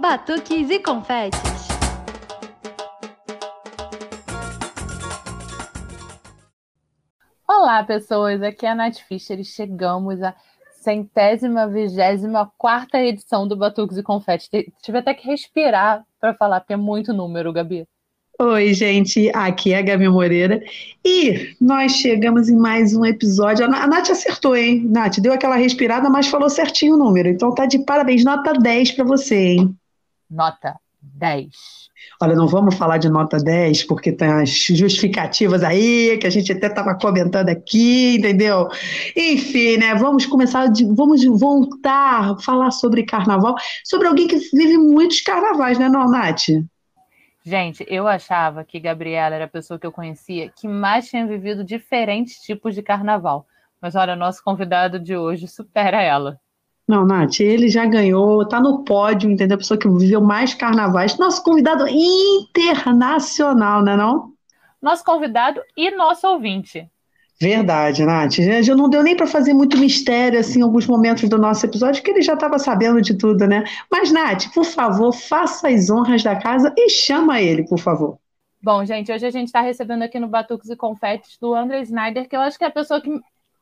Batuques e confetes. Olá, pessoas. Aqui é a Nath Fischer e chegamos à centésima, vigésima quarta edição do Batuques e Confetes. Tive até que respirar para falar, porque é muito número, Gabi. Oi, gente, aqui é a Gabi Moreira e nós chegamos em mais um episódio. A Nath acertou, hein? Nath, deu aquela respirada, mas falou certinho o número. Então tá de parabéns, nota 10 para você, hein? Nota 10. Olha, não vamos falar de nota 10, porque tem as justificativas aí, que a gente até estava comentando aqui, entendeu? Enfim, né? Vamos começar, de, vamos voltar a falar sobre carnaval, sobre alguém que vive muitos carnavais, né, não, Nath? Gente, eu achava que Gabriela era a pessoa que eu conhecia que mais tinha vivido diferentes tipos de carnaval. Mas olha, nosso convidado de hoje supera ela. Não, Nath, ele já ganhou, tá no pódio, entendeu? A pessoa que viveu mais carnavais. Nosso convidado internacional, né não? Nosso convidado e nosso ouvinte. Verdade, Nath. Já não deu nem para fazer muito mistério assim em alguns momentos do nosso episódio, que ele já estava sabendo de tudo, né? Mas, Nath, por favor, faça as honras da casa e chama ele, por favor. Bom, gente, hoje a gente está recebendo aqui no Batuques e Confetes do André Snyder, que eu acho que é a pessoa que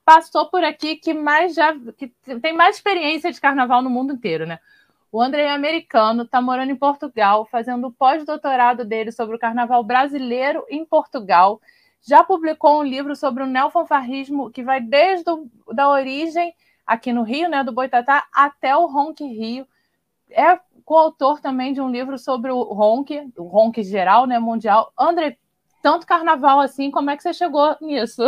passou por aqui que mais já que tem mais experiência de carnaval no mundo inteiro, né? O André é americano, está morando em Portugal, fazendo o pós-doutorado dele sobre o carnaval brasileiro em Portugal já publicou um livro sobre o neofanfarrismo que vai desde o, da origem aqui no Rio, né, do Boitatá, até o Ronk Rio. É coautor também de um livro sobre o Ronk, o Ronk geral, né, mundial. André, tanto carnaval assim, como é que você chegou nisso?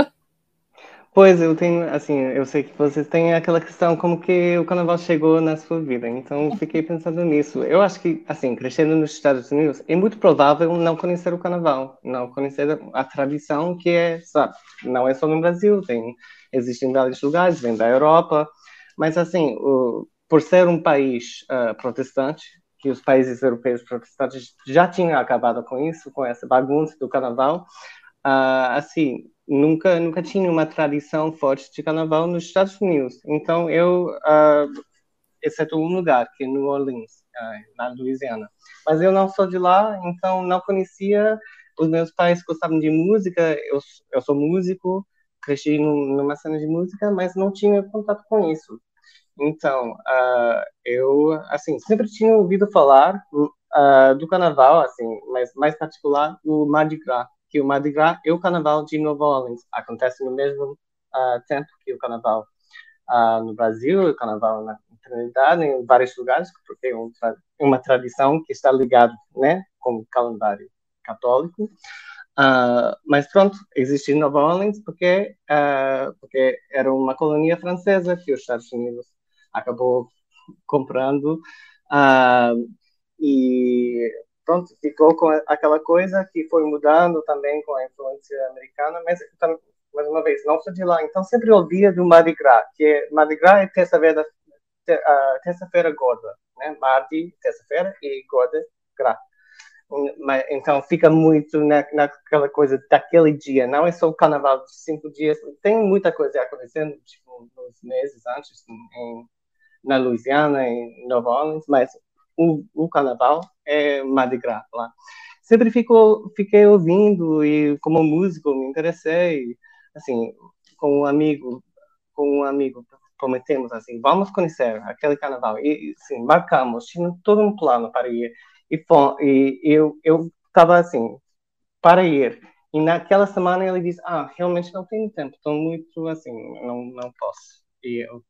Pois, eu tenho, assim, eu sei que vocês têm aquela questão como que o carnaval chegou na sua vida, então fiquei pensando nisso. Eu acho que, assim, crescendo nos Estados Unidos, é muito provável não conhecer o carnaval, não conhecer a tradição que é, sabe, não é só no Brasil, tem, existem vários lugares, vem da Europa, mas, assim, o, por ser um país uh, protestante, que os países europeus protestantes já tinham acabado com isso, com essa bagunça do carnaval, uh, assim, nunca nunca tinha uma tradição forte de carnaval nos Estados Unidos. Então eu, uh, exceto um lugar, que é New Orleans, uh, na Louisiana. Mas eu não sou de lá, então não conhecia. Os meus pais gostavam de música, eu, eu sou músico, cresci numa cena de música, mas não tinha contato com isso. Então, uh, eu, assim, sempre tinha ouvido falar uh, do carnaval, assim, mas mais particular do Mardi Gras, que o Mardi Gras e o Carnaval de Nova Orleans acontecem no mesmo uh, tempo que o Carnaval uh, no Brasil, o Carnaval na Trinidade, em vários lugares, porque é tra uma tradição que está ligada, né, com o calendário católico. Uh, mas pronto, existe Nova Orleans porque, porque era uma colônia francesa que os Estados Unidos acabou comprando e pronto, ficou com aquela coisa que foi mudando também com a influência americana, mas mais uma vez, não sou de lá, então sempre ouvia do Mardi Gras, que é, Mardi Gras é terça-feira terça-feira gorda, né? Mardi, terça-feira, e gorda, Gras. Então fica muito na, naquela coisa daquele dia, não é só o carnaval de cinco dias, tem muita coisa acontecendo tipo, nos meses antes em, na Louisiana, em Nova Orleans, mas o, o carnaval é Mardi Gras lá. Sempre fico, fiquei ouvindo e como músico me interessei, assim, com um amigo, com um amigo prometemos assim, vamos conhecer aquele carnaval e sim, marcamos, tinha todo um plano para ir e, e eu eu estava assim para ir e naquela semana ele disse, ah, realmente não tenho tempo, estou muito assim, não não posso. E eu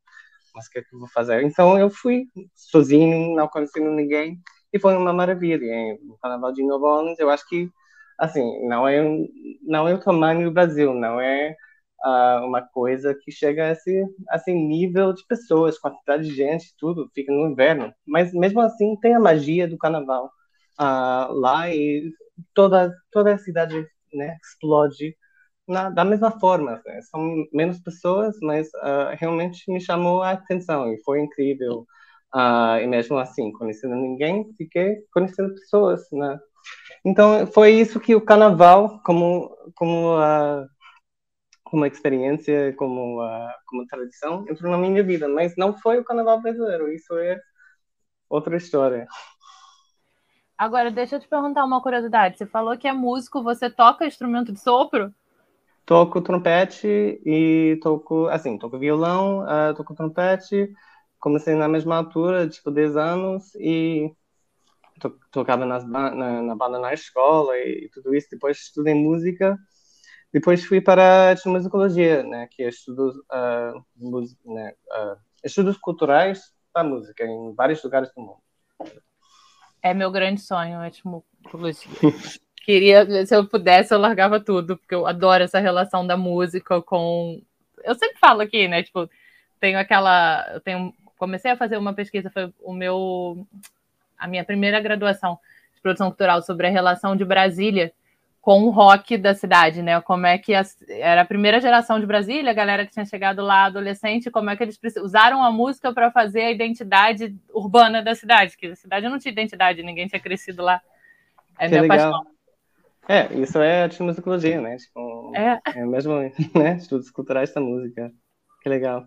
mas o que é que eu vou fazer? Então eu fui sozinho, não conhecendo ninguém, e foi uma maravilha. Hein? O Carnaval de Nova Orleans, eu acho que, assim, não é, não é o tamanho do Brasil, não é uh, uma coisa que chega a esse, a esse nível de pessoas, quantidade de gente, tudo, fica no inverno. Mas mesmo assim tem a magia do Carnaval uh, lá e toda, toda a cidade né, explode na, da mesma forma. Né? São menos pessoas, mas uh, realmente me chamou a atenção e foi incrível. Uh, e mesmo assim, conhecendo ninguém, fiquei conhecendo pessoas, né? Então, foi isso que o carnaval, como, como, uh, como experiência, como, uh, como tradição, entrou na minha vida. Mas não foi o carnaval brasileiro, isso é outra história. Agora, deixa eu te perguntar uma curiosidade. Você falou que é músico, você toca instrumento de sopro? Toco trompete e toco, assim, toco violão, uh, toco trompete. Comecei na mesma altura, tipo 10 anos, e to tocava nas, na, na, banda na escola e, e, tudo isso. Depois estudei música. Depois fui para a musicologia, né, que é estudos, uh, né, uh, estudos culturais da música em vários lugares do mundo. É meu grande sonho, a etimologia. Queria, se eu pudesse, eu largava tudo, porque eu adoro essa relação da música com. Eu sempre falo aqui, né? Tipo, tenho aquela. Eu tenho, comecei a fazer uma pesquisa, foi o meu. A minha primeira graduação de produção cultural sobre a relação de Brasília com o rock da cidade, né? Como é que a, era a primeira geração de Brasília, a galera que tinha chegado lá adolescente, como é que eles usaram a música para fazer a identidade urbana da cidade, que a cidade não tinha identidade, ninguém tinha crescido lá. É que minha legal. paixão. É, isso é a musicologia, né? Tipo, é. é mesmo, né? Estudos culturais da música. Que legal.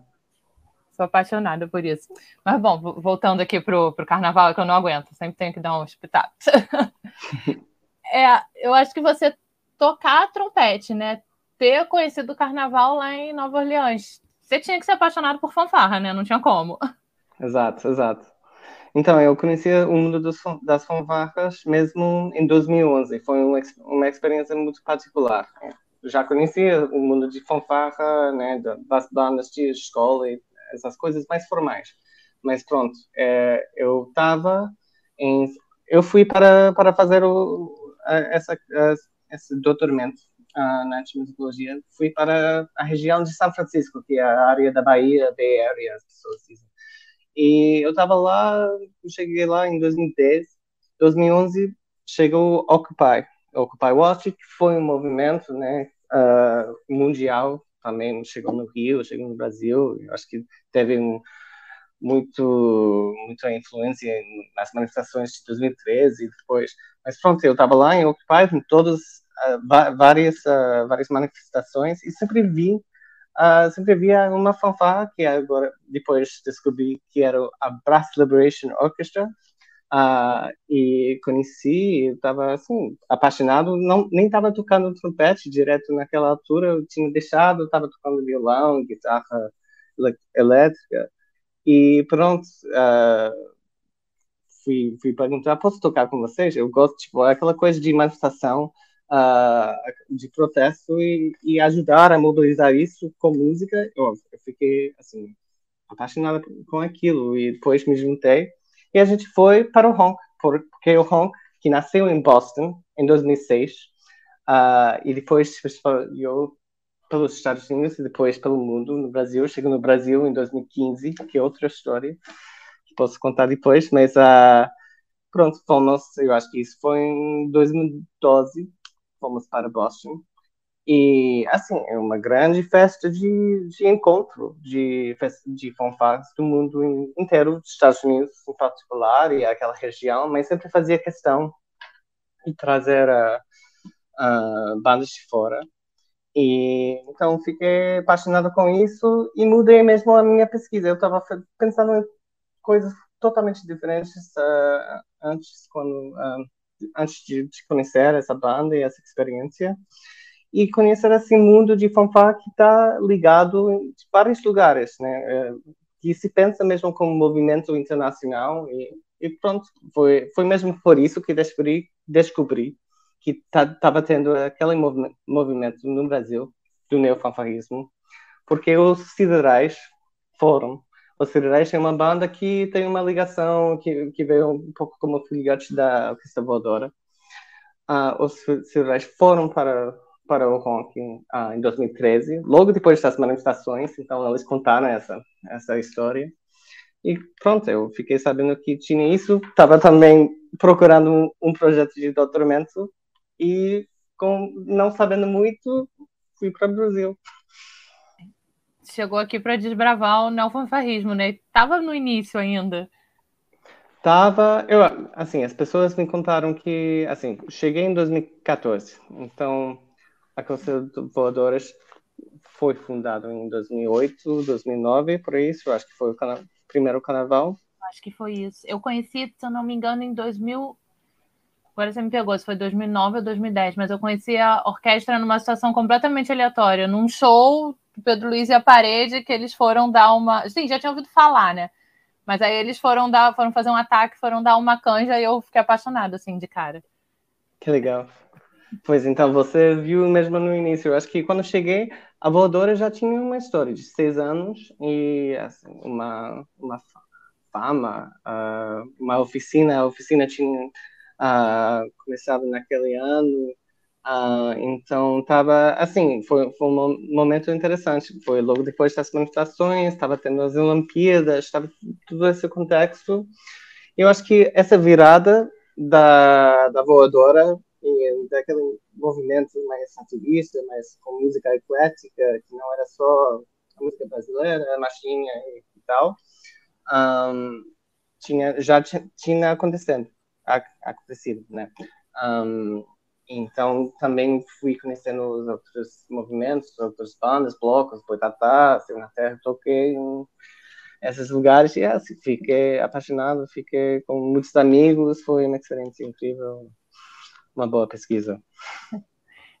Sou apaixonada por isso. Mas bom, voltando aqui pro, pro carnaval, é que eu não aguento, sempre tenho que dar um espetáculo. é, eu acho que você tocar trompete, né? Ter conhecido o carnaval lá em Nova Orleans. Você tinha que ser apaixonado por fanfarra, né? Não tinha como. Exato, exato. Então, eu conheci o mundo dos, das fanfarras mesmo em 2011. Foi uma, uma experiência muito particular. Já conhecia o mundo de fanfarra, né, das bandas de escola e essas coisas mais formais. Mas pronto, é, eu estava em... Eu fui para, para fazer o, essa, esse doutoramento uh, na musicologia, fui para a região de São Francisco, que é a área da Bahia, Bay Area, as pessoas dizem. E eu estava lá, cheguei lá em 2010, 2011 chegou Occupy, Occupy Wall Street, que foi um movimento, né, uh, mundial, também. Chegou no Rio, chegou no Brasil, acho que teve um, muito muita influência nas manifestações de 2013 e depois. Mas pronto eu estava lá em Occupy em todas uh, várias uh, várias manifestações e sempre vi uh, sempre via uma fanfarra que agora depois descobri que era a Brass Liberation Orchestra. E conheci estava assim apaixonado. Não nem estava tocando trompete direto naquela altura. Eu tinha deixado estava tocando violão guitarra elétrica. E pronto, uh, fui, fui perguntar, posso tocar com vocês? Eu gosto, tipo, aquela coisa de manifestação, uh, de protesto e, e, ajudar a mobilizar isso com música. Eu, eu fiquei, assim, apaixonada com aquilo e depois me juntei e a gente foi para o Honk, porque o Honk, que nasceu em Boston em 2006, uh, ah, e depois eu pelos Estados Unidos e depois pelo mundo, no Brasil. Chego no Brasil em 2015, que é outra história que posso contar depois, mas uh, pronto, fomos, eu acho que isso foi em 2012, fomos para Boston. E, assim, é uma grande festa de, de encontro de, de fanfarras do mundo inteiro, dos Estados Unidos em particular, e aquela região, mas sempre fazia questão de trazer uh, uh, bandas de fora e então fiquei apaixonado com isso e mudei mesmo a minha pesquisa. Eu estava pensando em coisas totalmente diferentes uh, antes, quando, antes de, de, conhecer essa banda e essa experiência. E conhecer esse mundo de fanfare que está ligado em vários lugares, né? Uh, que se pensa mesmo como movimento internacional. E, e pronto, foi, foi mesmo por isso que descobri, descobri que estava tá, tendo aquele movimento no Brasil do neofanfarrismo, porque os Siderais foram. Os Siderais é uma banda que tem uma ligação que, que veio um pouco como filiados da Orquestra Voadora. Uh, os Siderais foram para para o rock uh, em 2013, logo depois das manifestações, então eles contaram essa essa história. E pronto, eu fiquei sabendo que tinha isso, estava também procurando um, um projeto de doutoramento e com não sabendo muito, fui para o Brasil. Chegou aqui para desbravar o neofanfarrismo, né? Tava no início ainda. Tava, eu, assim, as pessoas me contaram que, assim, cheguei em 2014, então a Conselho Voadoras foi fundado em 2008, 2009, por isso, acho que foi o primeiro carnaval. acho que foi isso. Eu conheci, se eu não me engano, em 2000. Agora você me pegou, se foi 2009 ou 2010, mas eu conheci a orquestra numa situação completamente aleatória, num show do Pedro Luiz e a Parede, que eles foram dar uma. Sim, já tinha ouvido falar, né? Mas aí eles foram dar, foram fazer um ataque, foram dar uma canja e eu fiquei apaixonada, assim, de cara. Que legal. Pois então, você viu mesmo no início. Eu acho que quando cheguei, a voadora já tinha uma história de seis anos e assim, uma, uma fama, uh, uma oficina. A oficina tinha uh, começado naquele ano, uh, então estava assim. Foi, foi um momento interessante. Foi logo depois das manifestações, estava tendo as Olimpíadas, estava todo esse contexto. Eu acho que essa virada da, da voadora e daquele movimento mais ativista, mais com música eclética, que não era só a música brasileira, a machinha e tal, um, tinha, já tinha acontecendo, acontecido, né? Um, então também fui conhecendo os outros movimentos, outras bandas, blocos, Boitatá, na Terra, toquei em esses lugares e assim, fiquei apaixonado, fiquei com muitos amigos, foi uma experiência incrível uma boa pesquisa.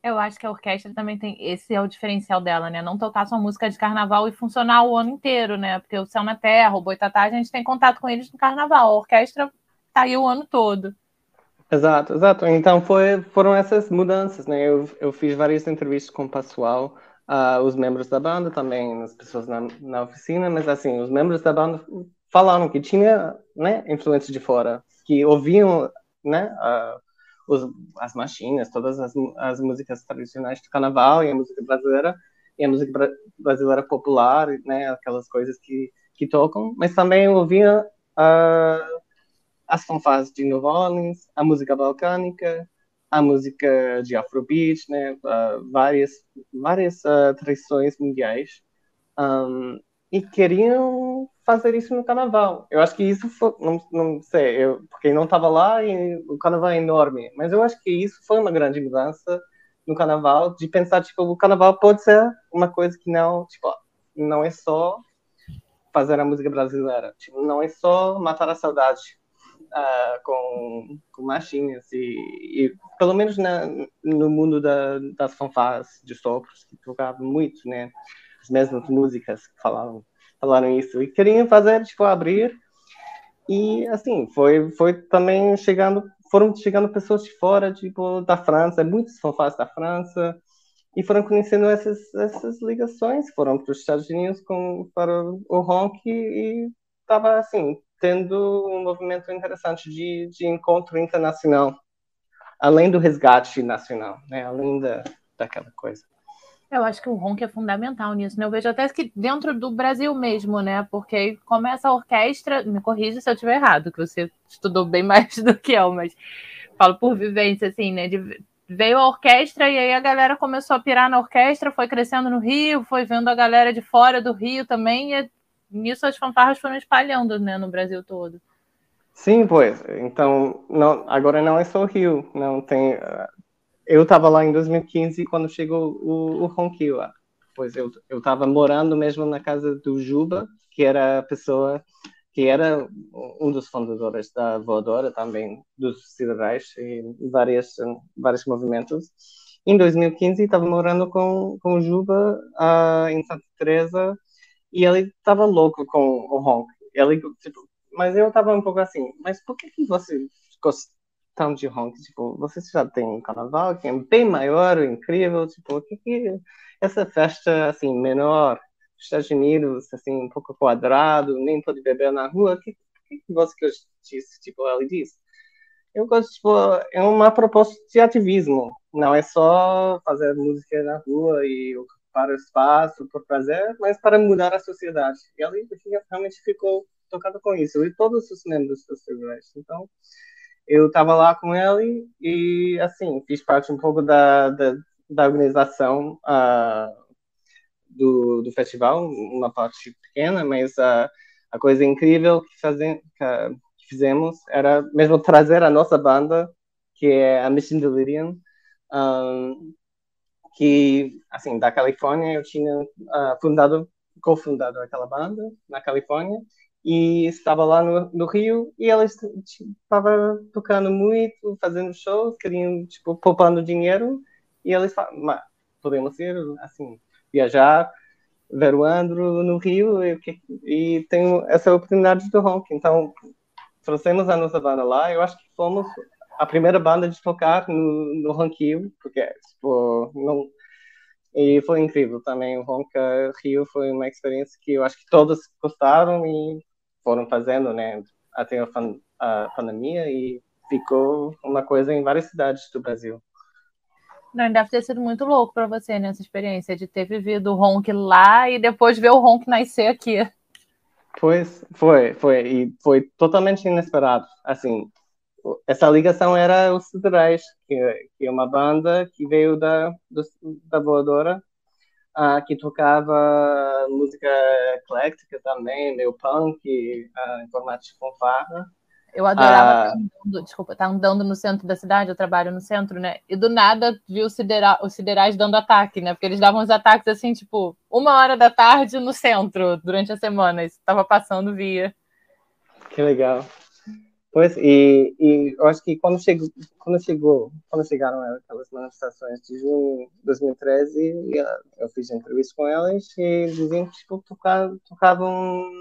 Eu acho que a orquestra também tem. Esse é o diferencial dela, né? Não tocar só música de carnaval e funcionar o ano inteiro, né? Porque o Céu na Terra, o Boitatá, a gente tem contato com eles no carnaval. A orquestra tá aí o ano todo. Exato, exato. Então foi, foram essas mudanças, né? Eu, eu fiz várias entrevistas com o pessoal, uh, os membros da banda, também as pessoas na, na oficina, mas assim, os membros da banda falaram que tinha né, influência de fora, que ouviam né, uh, os, as machinhas, todas as, as músicas tradicionais do carnaval e a música brasileira e a música bra brasileira popular, né, aquelas coisas que, que tocam, mas também ouvia uh, as fanfarras de New Orleans, a música balcânica, a música de Afrobeat, né, uh, várias várias uh, tradições mundiais. Um, e queriam fazer isso no carnaval. Eu acho que isso foi, não, não sei, eu, porque não estava lá e o carnaval é enorme, mas eu acho que isso foi uma grande mudança no carnaval, de pensar, tipo, o carnaval pode ser uma coisa que não, tipo, não é só fazer a música brasileira, tipo, não é só matar a saudade uh, com, com machinhas e, e, pelo menos na, no mundo da, das fanfarras de sopros, que tocavam muito, né, as mesmas músicas que falavam, falaram isso. E queriam fazer, tipo, abrir. E, assim, foi, foi também chegando, foram chegando pessoas de fora, tipo, da França, muitos fanfarras da França, e foram conhecendo essas, essas ligações, foram para os Estados Unidos com, para o Honk e estava, assim, tendo um movimento interessante de, de encontro internacional, além do resgate nacional, né, além da, daquela coisa. Eu acho que o ronco é fundamental nisso, né? Eu vejo até que dentro do Brasil mesmo, né? Porque começa a orquestra, me corrija se eu estiver errado, que você estudou bem mais do que eu, mas falo por vivência, assim, né? De, veio a orquestra e aí a galera começou a pirar na orquestra, foi crescendo no Rio, foi vendo a galera de fora do Rio também, e nisso as fanfarras foram espalhando, né, no Brasil todo. Sim, pois. Então, não, agora não é só o Rio, não tem eu estava lá em 2015 quando chegou o, o. Pois eu eu estava morando mesmo na casa do Juba, que era a pessoa que era um dos fundadores da voadora também dos Siderais e várias vários movimentos. Em 2015 estava morando com com o Juba uh, em Santa Teresa e ele estava louco com o Honk. Ele tipo, mas eu estava um pouco assim, mas por que que você tão de Honk, tipo, você já tem um carnaval que é bem maior, incrível, tipo, o que que essa festa, assim, menor, Estados Unidos, assim, um pouco quadrado, nem pode beber na rua, o que, que, que você disse, tipo, ele disse? Eu gosto, tipo, é uma proposta de ativismo, não é só fazer música na rua e ocupar o espaço por prazer, mas para mudar a sociedade. E ele realmente ficou tocado com isso, e todos os membros do Silvestre. Então, eu estava lá com ele e, assim, fiz parte um pouco da, da, da organização uh, do, do festival, uma parte pequena, mas uh, a coisa incrível que, fazem, que, que, fizemos era mesmo trazer a nossa banda, que é a Mission Delirium, um, que, assim, da Califórnia, eu tinha uh, fundado, cofundado aquela banda na Califórnia, e estava lá no, no Rio e ela estava tocando muito, fazendo shows, queriam, tipo, poupando dinheiro e eles falaram, podemos ir, assim, viajar, ver o Andro no Rio e, e tenho essa oportunidade do rock. Então, trouxemos a nossa banda lá, eu acho que fomos a primeira banda de tocar no, no Rio, porque, tipo, não... E foi incrível também, o Ronca Rio foi uma experiência que eu acho que todos gostaram e foram fazendo, né, até a, a pandemia e ficou uma coisa em várias cidades do Brasil. Não, deve ter sido muito louco para você nessa experiência de ter vivido o Ronk lá e depois ver o Ronk nascer aqui. Pois, foi, foi, e foi totalmente inesperado. Assim, essa ligação era os Siderais, que, que é uma banda que veio da, do, da Voadora, uh, que tocava música eclética também, meio punk, uh, em formato de fanfarra. Eu adorava uh, andando, desculpa, estar tá andando no centro da cidade, eu trabalho no centro, né? E do nada vi os, sidera os siderais dando ataque, né? Porque eles davam os ataques assim, tipo, uma hora da tarde no centro, durante a semana. Isso estava passando via. Que legal. Pois, e, e eu acho que quando chegou, quando chegou, quando chegaram aquelas manifestações de junho de 2013, eu fiz entrevista com elas e diziam que tipo, tocavam, tocavam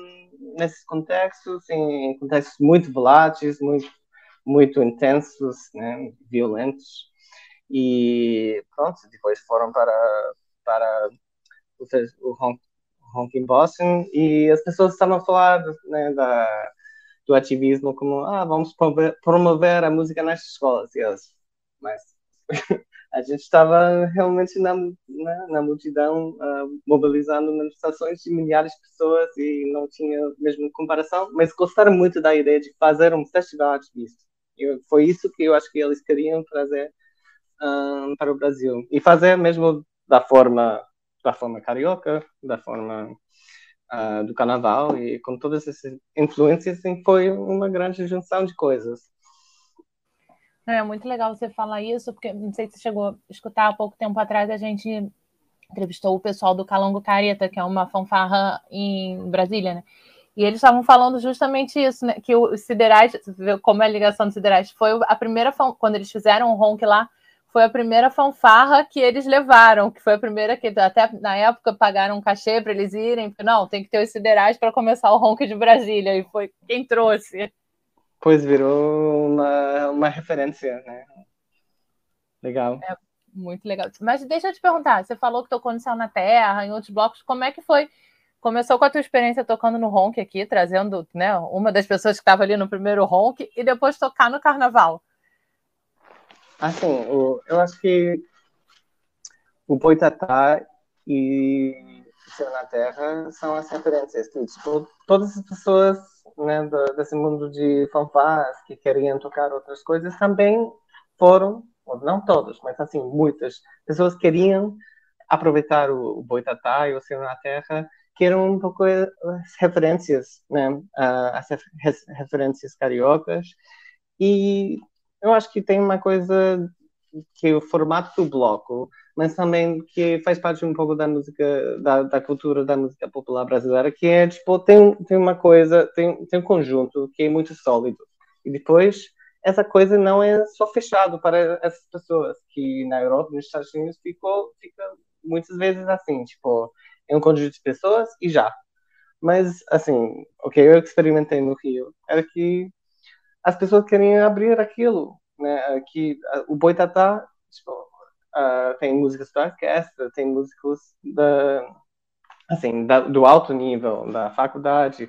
nesses contextos, em contextos muito voláteis, muito, muito intensos, né, violentos. E pronto, depois foram para, para o, o Honk, Honk in Boston e as pessoas estavam a falar né, da do ativismo como ah, vamos promover a música nas escolas. E mas a gente estava realmente na, na, na multidão uh, mobilizando manifestações de milhares de pessoas e não tinha mesmo comparação, mas gostaram muito da ideia de fazer um festival ativista. E foi isso que eu acho que eles queriam trazer ah, para o Brasil e fazer mesmo da forma da forma carioca, da forma uh, do carnaval e com todas essas influências assim, foi uma grande junção de coisas. É muito legal você falar isso, porque não sei se você chegou a escutar há pouco tempo atrás, a gente entrevistou o pessoal do Calongo Careta, que é uma fanfarra em Brasília, né? E eles estavam falando justamente isso, né? Que os Siderais, como é a ligação dos Siderais, foi a primeira, quando eles fizeram o Ronk lá, foi a primeira fanfarra que eles levaram, que foi a primeira que até na época pagaram um cachê para eles irem. Não, tem que ter os siderais para começar o ronco de Brasília, e foi quem trouxe. Pois virou uma, uma referência, né? Legal. É, muito legal. Mas deixa eu te perguntar, você falou que tocou no Céu na Terra, em outros blocos, como é que foi? Começou com a tua experiência tocando no Ronk aqui, trazendo né, uma das pessoas que estava ali no primeiro Ronk, e depois tocar no Carnaval. Assim, o, eu acho que o Boitatá e o Céu na Terra são as referências que tipo, todas as pessoas né, desse mundo de fanfás que queriam tocar outras coisas também foram, não todos, mas assim, muitas pessoas queriam aproveitar o, o Boitatá e o Céu na Terra que eram um pouco as referências, né, as referências cariocas. E eu acho que tem uma coisa que o formato do bloco, mas também que faz parte um pouco da música, da, da cultura da música popular brasileira, que é, tipo, tem, tem uma coisa, tem, tem um conjunto que é muito sólido. E depois, essa coisa não é só fechado para essas pessoas, que na Europa, nos Estados Unidos, ficou, fica muitas vezes assim, tipo, é um conjunto de pessoas e já. Mas, assim, o que eu experimentei no Rio era que as pessoas querem abrir aquilo, né? Que o Boitatá tipo, uh, tem músicas da orquestra, tem músicos da, assim, da, do alto nível da faculdade,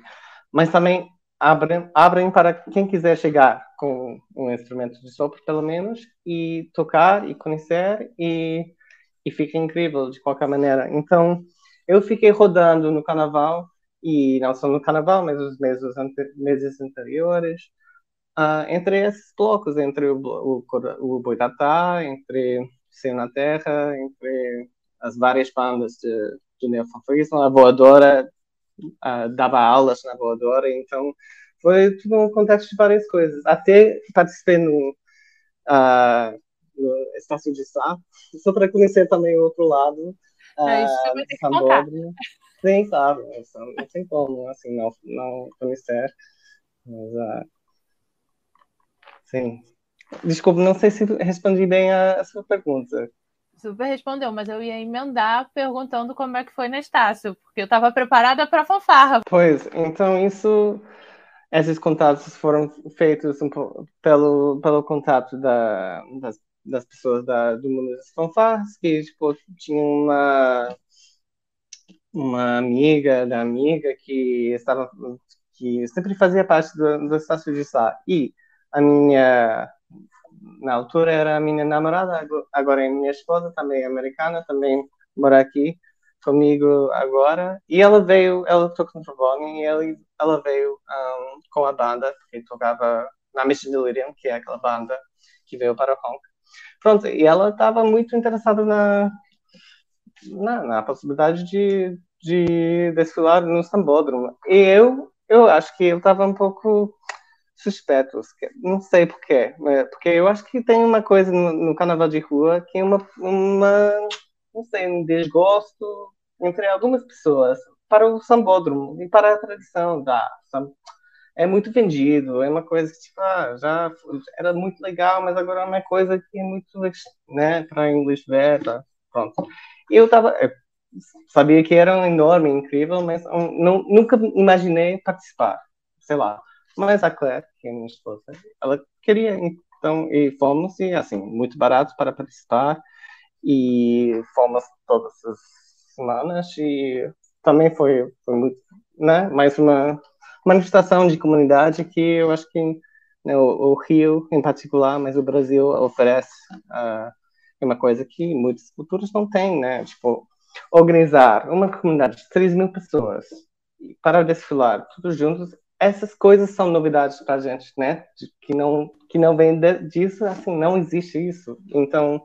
mas também abrem, abrem para quem quiser chegar com um instrumento de sopro, pelo menos, e tocar e conhecer e, e fica incrível de qualquer maneira. Então, eu fiquei rodando no carnaval e não só no carnaval, mas os meses, meses anteriores, uh, entre esses blocos, entre o, o, o Boitatá, entre Céu na Terra, entre as várias bandas de, de neofanfarismo, a Voadora uh, dava aulas na Voadora, então foi tudo um contexto de várias coisas. Até participei no, uh, no Estácio de Sá, só para conhecer também o outro lado. Uh, é, isso Sim, sabe, não tem como, assim, não, não conhecer. Mas, uh, sim. Desculpe, não sei se respondi bem a, a sua pergunta. Super respondeu, mas eu ia emendar perguntando como é que foi na Estácio, porque eu estava preparada para fanfarra. Pois, então isso, esses contatos foram feitos um pelo, pelo contato da, das, das pessoas da, do mundo das fanfarras, que tipo, tinha uma, uma amiga da amiga que estava que sempre fazia parte do, do Estácio de Sá. E a minha na altura era a minha namorada, agora é minha esposa, também é americana, também mora aqui comigo agora. E ela veio, ela tocou no trombone e ela, ela veio um, com a banda, porque tocava na Mission Delirium, que é aquela banda que veio para Hong. Pronto, e ela estava muito interessada na, na, na, possibilidade de, de desfilar no Sambódromo. E eu, eu acho que eu estava um pouco suspeitos. Não sei porquê, porque eu acho que tem uma coisa no, no carnaval de rua que é uma, uma, não sei, um desgosto entre algumas pessoas para o sambódromo e para a tradição da é muito vendido, é uma coisa que tipo, ah, já era muito legal, mas agora é uma coisa que é muito, né, para inglês ver, pronto. E eu tava, eu sabia que era enorme, incrível, mas não, nunca imaginei participar, sei lá. Mas a Claire, que é minha esposa, ela queria, então, e fomos, e assim, muito barato para participar, e fomos todas as semanas, e também foi, foi muito, né, mais uma manifestação de comunidade que eu acho que né, o, o, Rio, em particular, mas o Brasil oferece uh, uma coisa que muitas culturas não têm, né, tipo, organizar uma comunidade de 3 mil pessoas para desfilar, todos juntos, essas coisas são novidades para a gente, né? Que não que não vem disso, assim, não existe isso. Então,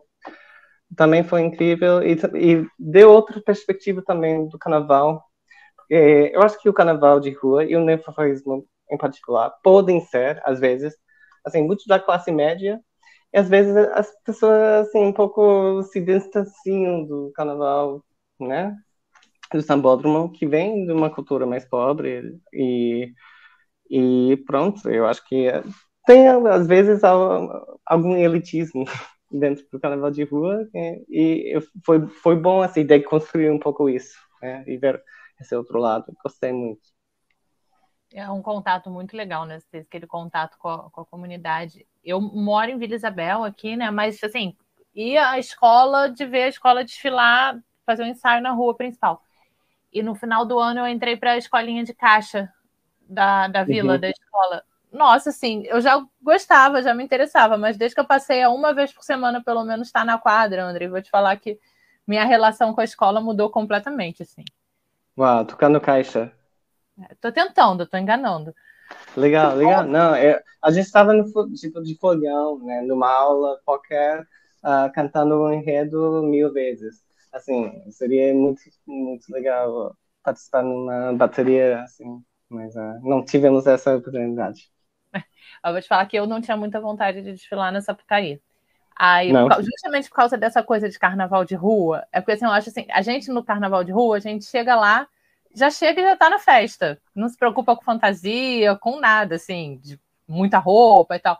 também foi incrível e, e deu outra perspectiva também do carnaval. É, eu acho que o carnaval de rua e o neofafarismo em particular podem ser, às vezes, assim, muito da classe média e às vezes as pessoas assim um pouco se distanciam do carnaval, né? Do sambódromo, que vem de uma cultura mais pobre e e pronto, eu acho que tem, às vezes, algum elitismo dentro do carnaval de rua e, e foi, foi bom, assim, de construir um pouco isso né, e ver esse outro lado. Gostei muito. É um contato muito legal, né? Aquele contato com a, com a comunidade. Eu moro em Vila Isabel aqui, né? Mas, assim, ia à escola de ver a escola desfilar, fazer um ensaio na rua principal. E no final do ano eu entrei para a escolinha de caixa da, da vila, uhum. da escola. Nossa, assim, eu já gostava, já me interessava, mas desde que eu passei a uma vez por semana, pelo menos, estar tá na quadra, André, vou te falar que minha relação com a escola mudou completamente, assim. Uau, tocando caixa. É, tô tentando, tô enganando. Legal, legal. Não, eu, a gente estava no tipo de fogão, né, numa aula qualquer, uh, cantando um enredo mil vezes. Assim, seria muito, muito legal participar numa bateria, assim, mas uh, não tivemos essa oportunidade. Eu vou te falar que eu não tinha muita vontade de desfilar nessa Sapucaí. Aí, justamente por causa dessa coisa de carnaval de rua, é porque assim, eu acho assim, a gente no carnaval de rua, a gente chega lá, já chega e já tá na festa. Não se preocupa com fantasia, com nada, assim, de muita roupa e tal.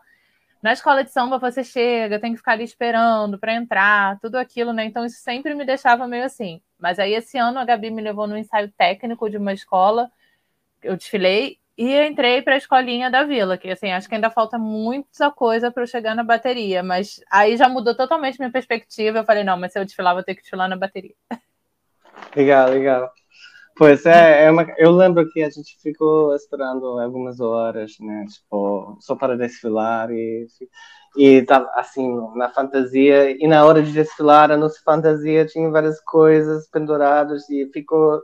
Na escola de samba você chega, tem que ficar ali esperando para entrar, tudo aquilo, né? Então isso sempre me deixava meio assim. Mas aí esse ano a Gabi me levou no ensaio técnico de uma escola eu desfilei e entrei para a escolinha da vila, que assim, acho que ainda falta muita coisa para eu chegar na bateria, mas aí já mudou totalmente minha perspectiva. Eu falei, não, mas se eu desfilar, vou ter que desfilar na bateria. Legal, legal. Pois é, é uma, eu lembro que a gente ficou esperando algumas horas, né, tipo, só para desfilar e e tava assim na fantasia e na hora de desfilar a nossa fantasia tinha várias coisas penduradas e ficou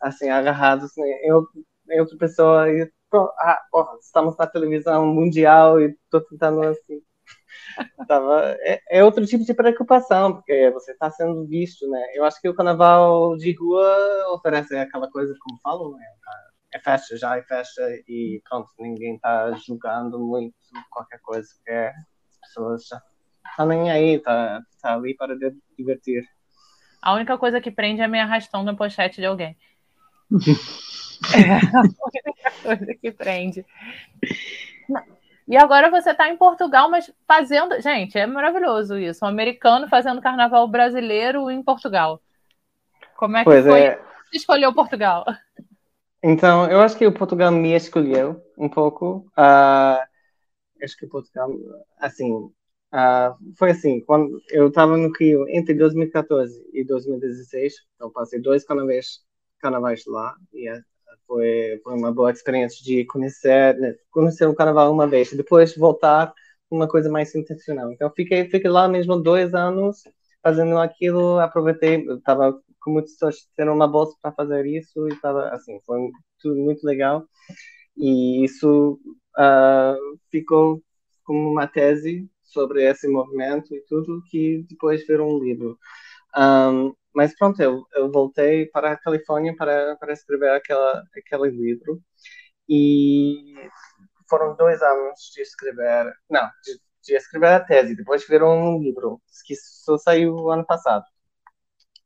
assim agarrados né? eu em outra pessoa e ah, porra, estamos na televisão mundial e estou tentando assim. Tava, é, é, outro tipo de preocupação, porque você está sendo visto, né? Eu acho que o carnaval de rua oferece aquela coisa, como falam, né? é festa, já é festa e pronto, ninguém está julgando muito qualquer coisa, porque as pessoas já estão nem aí, tá, tá ali para divertir. A única coisa que prende é me arrastão na pochete de alguém. É a única coisa que prende. E agora você está em Portugal, mas fazendo. Gente, é maravilhoso isso. Um americano fazendo carnaval brasileiro em Portugal. Como é que pois foi? É... Você escolheu Portugal? Então, eu acho que o Portugal me escolheu um pouco. Uh, acho que o Portugal, assim, uh, foi assim, quando eu estava no Rio entre 2014 e 2016, então passei dois carnavais, carnavais lá e foi, foi uma boa experiência de conhecer, conhecer o carnaval uma vez e depois voltar uma coisa mais intencional. Então, fiquei, fiquei lá mesmo dois anos fazendo aquilo, aproveitei, estava com muitas pessoas tendo uma bolsa para fazer isso e estava assim, foi tudo muito legal e isso uh, ficou como uma tese sobre esse movimento e tudo que depois virou um livro. Um, mas pronto, eu, eu voltei para a Califórnia para, para escrever aquela, aquele livro e foram dois anos de escrever, não, de, de escrever a tese, depois virou um livro que só saiu ano passado.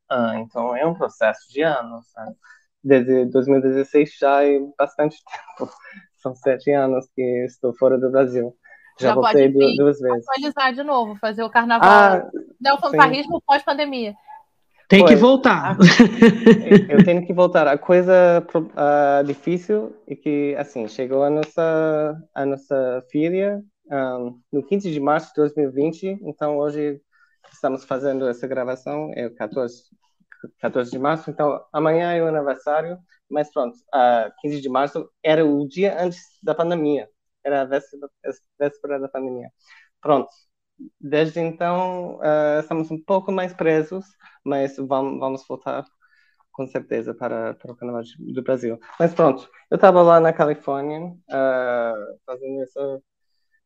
Ah, então é um processo de anos, sabe? Desde 2016 já é bastante tempo. São sete anos que estou fora do Brasil. Já, já voltei duas, duas vezes. Atualizar de novo, fazer o carnaval. Ah, o fanfarrismo pós-pandemia. Tem pois, que voltar. eu tenho que voltar. A coisa uh, difícil é que, assim, chegou a nossa, a nossa filha um, no 15 de março de 2020, então hoje estamos fazendo essa gravação, é o 14, 14 de março, então amanhã é o aniversário, mas pronto, uh, 15 de março era o dia antes da pandemia, era a véspera, véspera da pandemia. Pronto, desde então uh, estamos um pouco mais presos, mas vamos, vamos voltar com certeza para, para o Carnaval do Brasil. Mas pronto, eu estava lá na Califórnia uh, fazendo essa,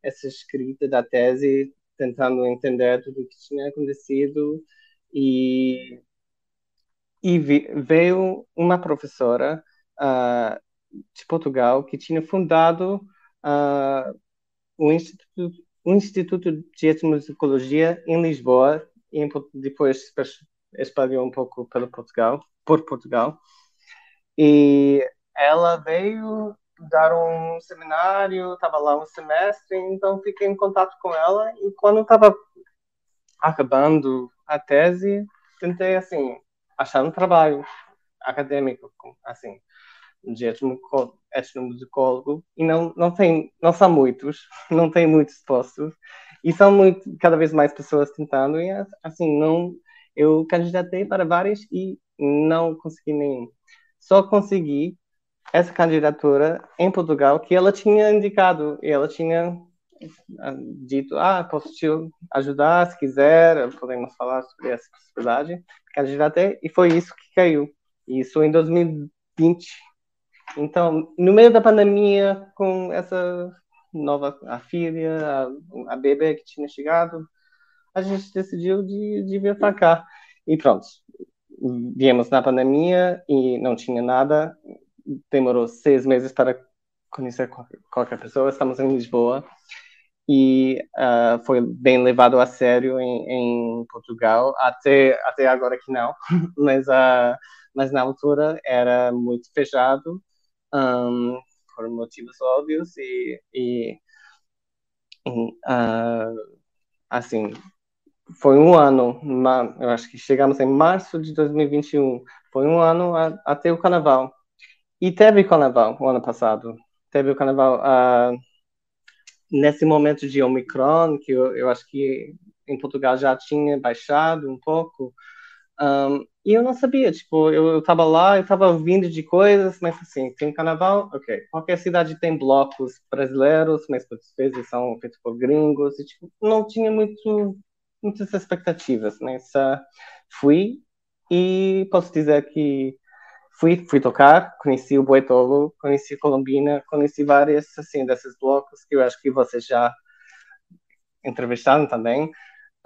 essa escrita da tese, tentando entender tudo o que tinha acontecido e e vi, veio uma professora uh, de Portugal que tinha fundado uh, o, Instituto, Instituto de Etnomusicologia em Lisboa e depois espalhou um pouco pelo Portugal, por Portugal. E ela veio dar um seminário, estava lá um semestre, então fiquei em contato com ela e quando estava acabando a tese, tentei assim achar um trabalho acadêmico, assim, de etnomusicólogo, e não, não, tem, não são muitos, não tem muitos postos, e são muito, cada vez mais pessoas tentando, e assim, não, eu candidatei para vários e não consegui nenhum. Só consegui essa candidatura em Portugal que ela tinha indicado, e ela tinha ah, dito, ah, posso te ajudar se quiser, podemos falar sobre essa possibilidade candidatei e foi isso que caiu. Isso em 2020. Então, no meio da pandemia, com essa nova a filha, a, a bebê que tinha chegado, a gente decidiu de, de vir para cá. E pronto, viemos na pandemia e não tinha nada. Demorou seis meses para conhecer qualquer pessoa. Estamos em Lisboa e uh, foi bem levado a sério em, em, Portugal, até, até agora que não, mas, uh, mas na altura era muito fechado, um, por motivos óbvios, e, e uh, assim, foi um ano, eu acho que chegamos em março de 2021, foi um ano a, até o carnaval. E teve carnaval o ano passado, teve o carnaval nesse momento de Omicron, que eu, eu acho que em Portugal já tinha baixado um pouco, um, e eu não sabia, tipo, eu, estava lá, eu estava ouvindo de coisas, mas assim, tem carnaval, ok. Qualquer cidade tem blocos brasileiros, mas muitas vezes são feitos por gringos, e tipo, não tinha muito, muitas expectativas, né? Só fui e posso dizer que fui, fui tocar, conheci o Boetolo, conheci Colombina, conheci várias, assim, desses blocos que eu acho que vocês já entrevistaram também,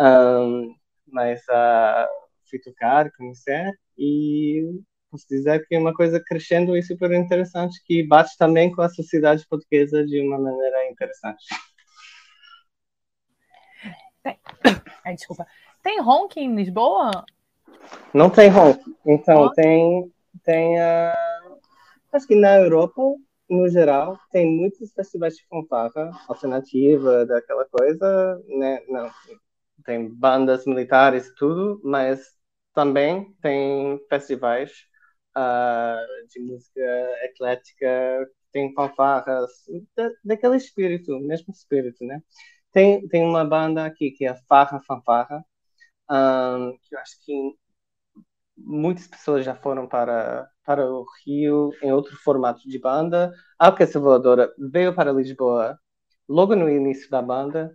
um, mas uh, fui tocar, conhecer e posso dizer que é uma coisa crescendo e super interessante que bate também com a sociedade portuguesa de uma maneira interessante. Tem... Ai, desculpa. Tem honk em Lisboa? Não tem honk. Então, tem tem a. acho que na Europa, no geral, tem muitos festivais de fanfarra alternativa, daquela coisa, né? Não, tem bandas militares e tudo, mas também tem festivais uh, de música eclética, tem fanfarras, da, daquele espírito, mesmo espírito, né? Tem, tem uma banda aqui que é Farra Fanfarra, um, que eu acho que muitas pessoas já foram para, para o Rio em outro formato de banda. A Orquestra Voadora veio para Lisboa logo no início da banda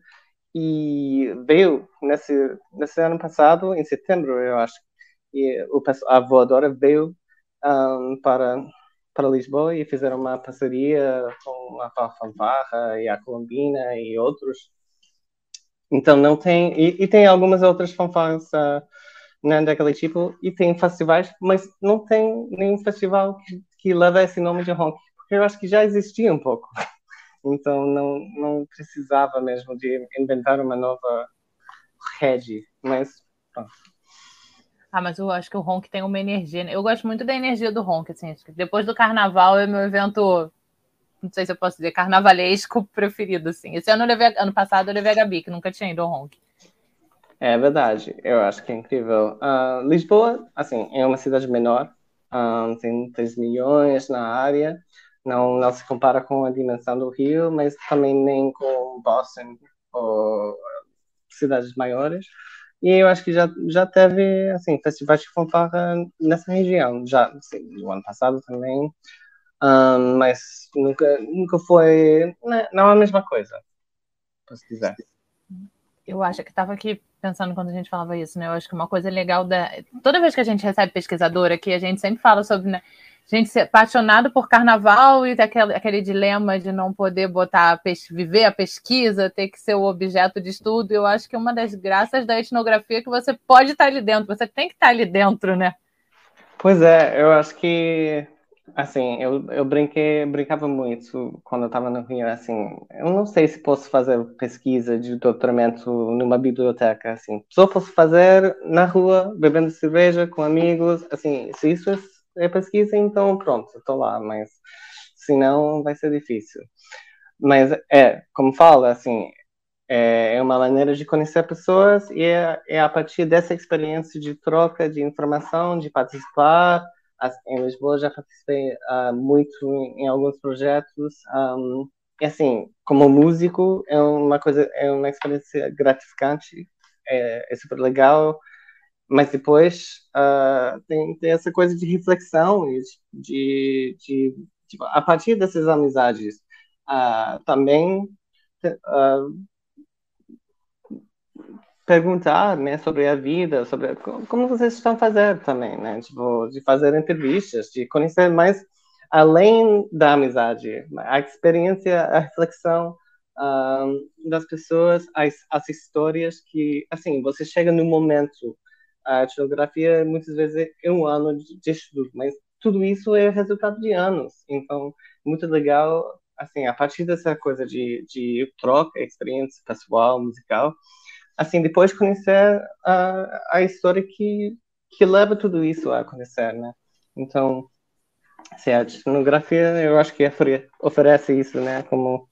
e veio nesse, nesse ano passado, em setembro, eu acho. E o, a Voadora veio um, para, para Lisboa e fizeram uma parceria com a Fanfarra e a Colombina e outros. Então não tem. E, e tem algumas outras fanfarras uh, né, daquele tipo, e tem festivais, mas não tem nenhum festival que, que esse nome de honk, porque eu acho que já existia um pouco. Então não, não precisava mesmo de inventar uma nova rede, mas pronto. Ah, mas eu acho que o Honk tem uma energia. Né? Eu gosto muito da energia do Honk, assim. Depois do carnaval é meu evento, não sei se eu posso dizer, carnavalesco preferido, assim. Esse ano, levei, ano passado eu levei a Gabi, que nunca tinha ido ao Honk. É verdade, eu acho que é incrível. Uh, Lisboa, assim, é uma cidade menor, um, ah, tem 3 milhões na área, não, não se compara com a dimensão do Rio, mas também nem com Boston ou cidades maiores. E eu acho que já, já teve, assim, festivais de fanfarra nessa região, já, assim, no ano passado também, um, mas nunca, nunca foi, não é a mesma coisa, posso dizer. Eu acho que estava aqui pensando quando a gente falava isso, né? Eu acho que uma coisa legal da. Toda vez que a gente recebe pesquisadora aqui, a gente sempre fala sobre né, gente ser apaixonado por carnaval e aquele, aquele dilema de não poder botar, viver a pesquisa, ter que ser o objeto de estudo. Eu acho que uma das graças da etnografia é que você pode estar ali dentro, você tem que estar ali dentro, né? Pois é, eu acho que Assim, eu, eu brinquei, brincava muito quando eu estava no Rio, assim, eu não sei se posso fazer pesquisa de doutoramento numa biblioteca, assim, só posso fazer na rua, bebendo cerveja com amigos, assim, se isso é, é pesquisa, então pronto, estou lá, mas se não, vai ser difícil. Mas é, como fala, assim, é, é uma maneira de conhecer pessoas e é, é a partir dessa experiência de troca de informação, de participar, em Lisboa já participei uh, muito em, alguns projetos. Um, e assim, como músico, é uma coisa, é uma experiência gratificante, é, é super legal. Mas depois uh, tem, tem, essa coisa de reflexão e de, de, de, a partir dessas amizades uh, também perguntar, né, sobre a vida, sobre como vocês estão fazendo também, né, tipo, de fazer entrevistas, de conhecer mais além da amizade, a experiência, a reflexão das pessoas, as, as histórias que, assim, você chega no momento, a geografia muitas vezes é um ano de, de estudo, mas tudo isso é resultado de anos, então, muito legal, assim, a partir dessa coisa de, de troca, experiência pessoal, musical, assim, depois conhecer a, a história que, que leva tudo isso a acontecer, né? Então, se a etnografia, eu acho que oferece isso, né, como,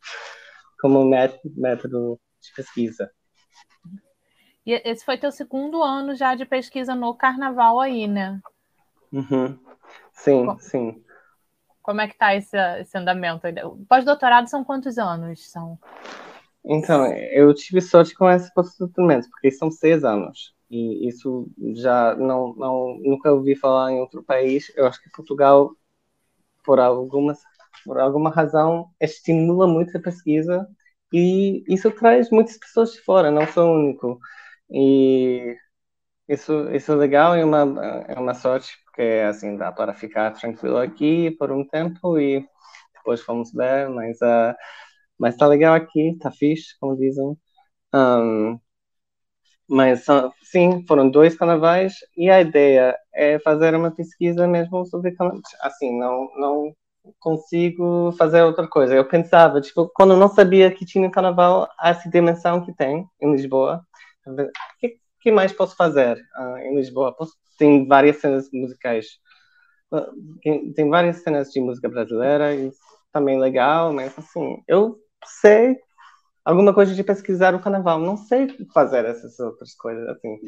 como método de pesquisa. E esse foi teu segundo ano já de pesquisa no carnaval aí, né? Uhum. Sim, como, sim. Como é que tá esse, esse andamento? Pós-doutorado são quantos anos? São então, eu tive sorte com esse posicionamento, porque são seis anos. E isso já não, não nunca ouvi falar em outro país. Eu acho que Portugal, por algumas por alguma razão, estimula muito a pesquisa e isso traz muitas pessoas de fora, não sou o único. E isso, isso é legal e uma, é uma sorte, porque assim dá para ficar tranquilo aqui por um tempo e depois vamos ver, mas uh, mas tá legal aqui, tá fixe, como dizem. Um, mas sim, foram dois carnavais e a ideia é fazer uma pesquisa mesmo sobre carnavais. Assim, não, não consigo fazer outra coisa. Eu pensava, tipo, quando não sabia que tinha carnaval, essa dimensão que tem em Lisboa, o que, que mais posso fazer uh, em Lisboa? Posso, tem várias cenas musicais tem várias cenas de música brasileira e também legal, mas assim, eu sei alguma coisa de pesquisar o carnaval, não sei fazer essas outras coisas, assim.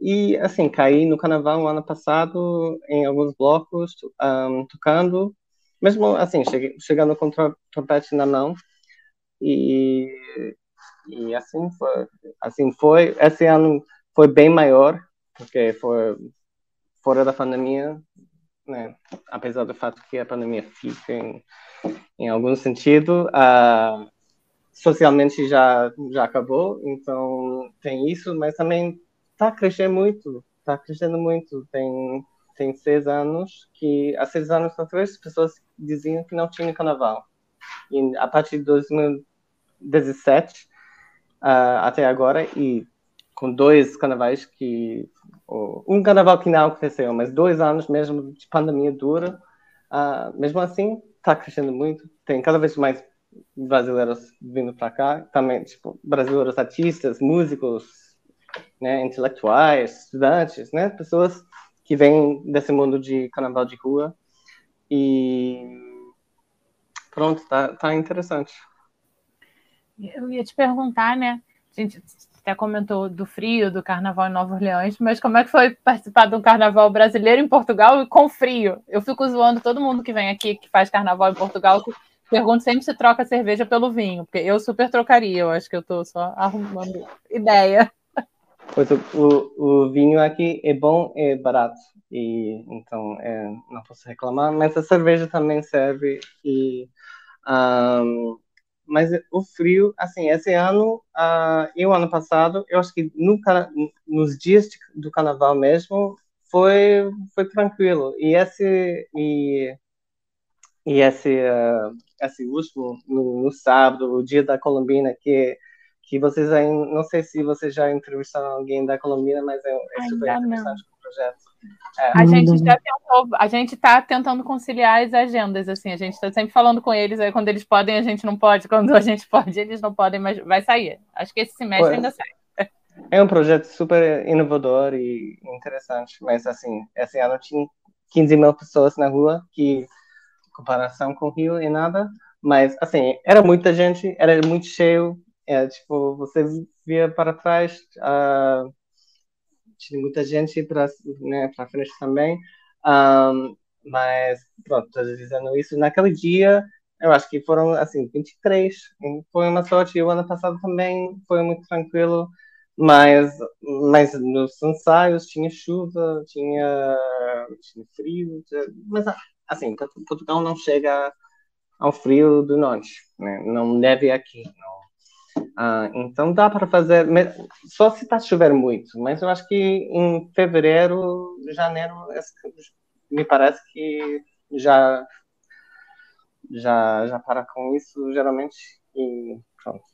E, assim, caí no carnaval no ano passado, em alguns blocos, um, tocando, mesmo, assim, cheguei, chegando com o trompete na mão, e, e assim foi, assim foi, esse ano foi bem maior, porque foi fora da pandemia, né, apesar do fato que a pandemia fica em, em algum sentido, uh, socialmente já, já acabou, então tem isso, mas também está crescendo muito, está crescendo muito. Tem, tem seis anos que, há seis anos atrás, as pessoas diziam que não tinha carnaval. E a partir de 2017 uh, até agora, e com dois carnavais que. Um carnaval que não aconteceu, mas dois anos mesmo de pandemia dura, uh, mesmo assim, está crescendo muito. Tem cada vez mais brasileiros vindo para cá, também, tipo, brasileiros artistas, músicos, né, intelectuais, estudantes, né, pessoas que vêm desse mundo de carnaval de rua e pronto, tá, tá interessante. Eu ia te perguntar, né, a gente até comentou do frio, do carnaval em Nova Orleans, mas como é que foi participar de um carnaval brasileiro em Portugal com frio? Eu fico zoando todo mundo que vem aqui, que faz carnaval em Portugal, que pergunto sempre se troca cerveja pelo vinho, porque eu super trocaria, eu acho que eu tô só arrumando ideia. Pois o, o, o, vinho aqui é bom e é barato, e então é, não posso reclamar, mas a cerveja também serve. E, um, mas o frio, assim, esse ano uh, e o ano passado, eu acho que no, nos dias de, do carnaval mesmo foi, foi tranquilo. E esse, e, e esse, uh, esse último, no, no sábado, o dia da Colombina, que que vocês ainda, não sei se vocês já entrevistaram alguém da Colômbia, mas é, é super interessante o projeto. É. A gente já tentou, a gente está tentando conciliar as agendas, assim, a gente está sempre falando com eles, aí quando eles podem, a gente não pode, quando a gente pode, eles não podem, mas vai sair. Acho que esse semestre pois. ainda sai. É um projeto super inovador e interessante, mas assim, esse ano tinha 15 mil pessoas na rua, que em comparação com o Rio é nada, mas assim, era muita gente, era muito cheio, é, tipo, você via para trás, uh, tinha muita gente para né, frente também, um, mas pronto, estou dizendo isso. Naquele dia, eu acho que foram assim 23, foi uma sorte. O ano passado também foi muito tranquilo, mas mas nos ensaios tinha chuva, tinha, tinha frio, mas assim Portugal não chega ao frio do norte, né? não neve aqui, não ah, então dá para fazer, só se está chover muito, mas eu acho que em fevereiro, janeiro, me parece que já já já para com isso geralmente e pronto.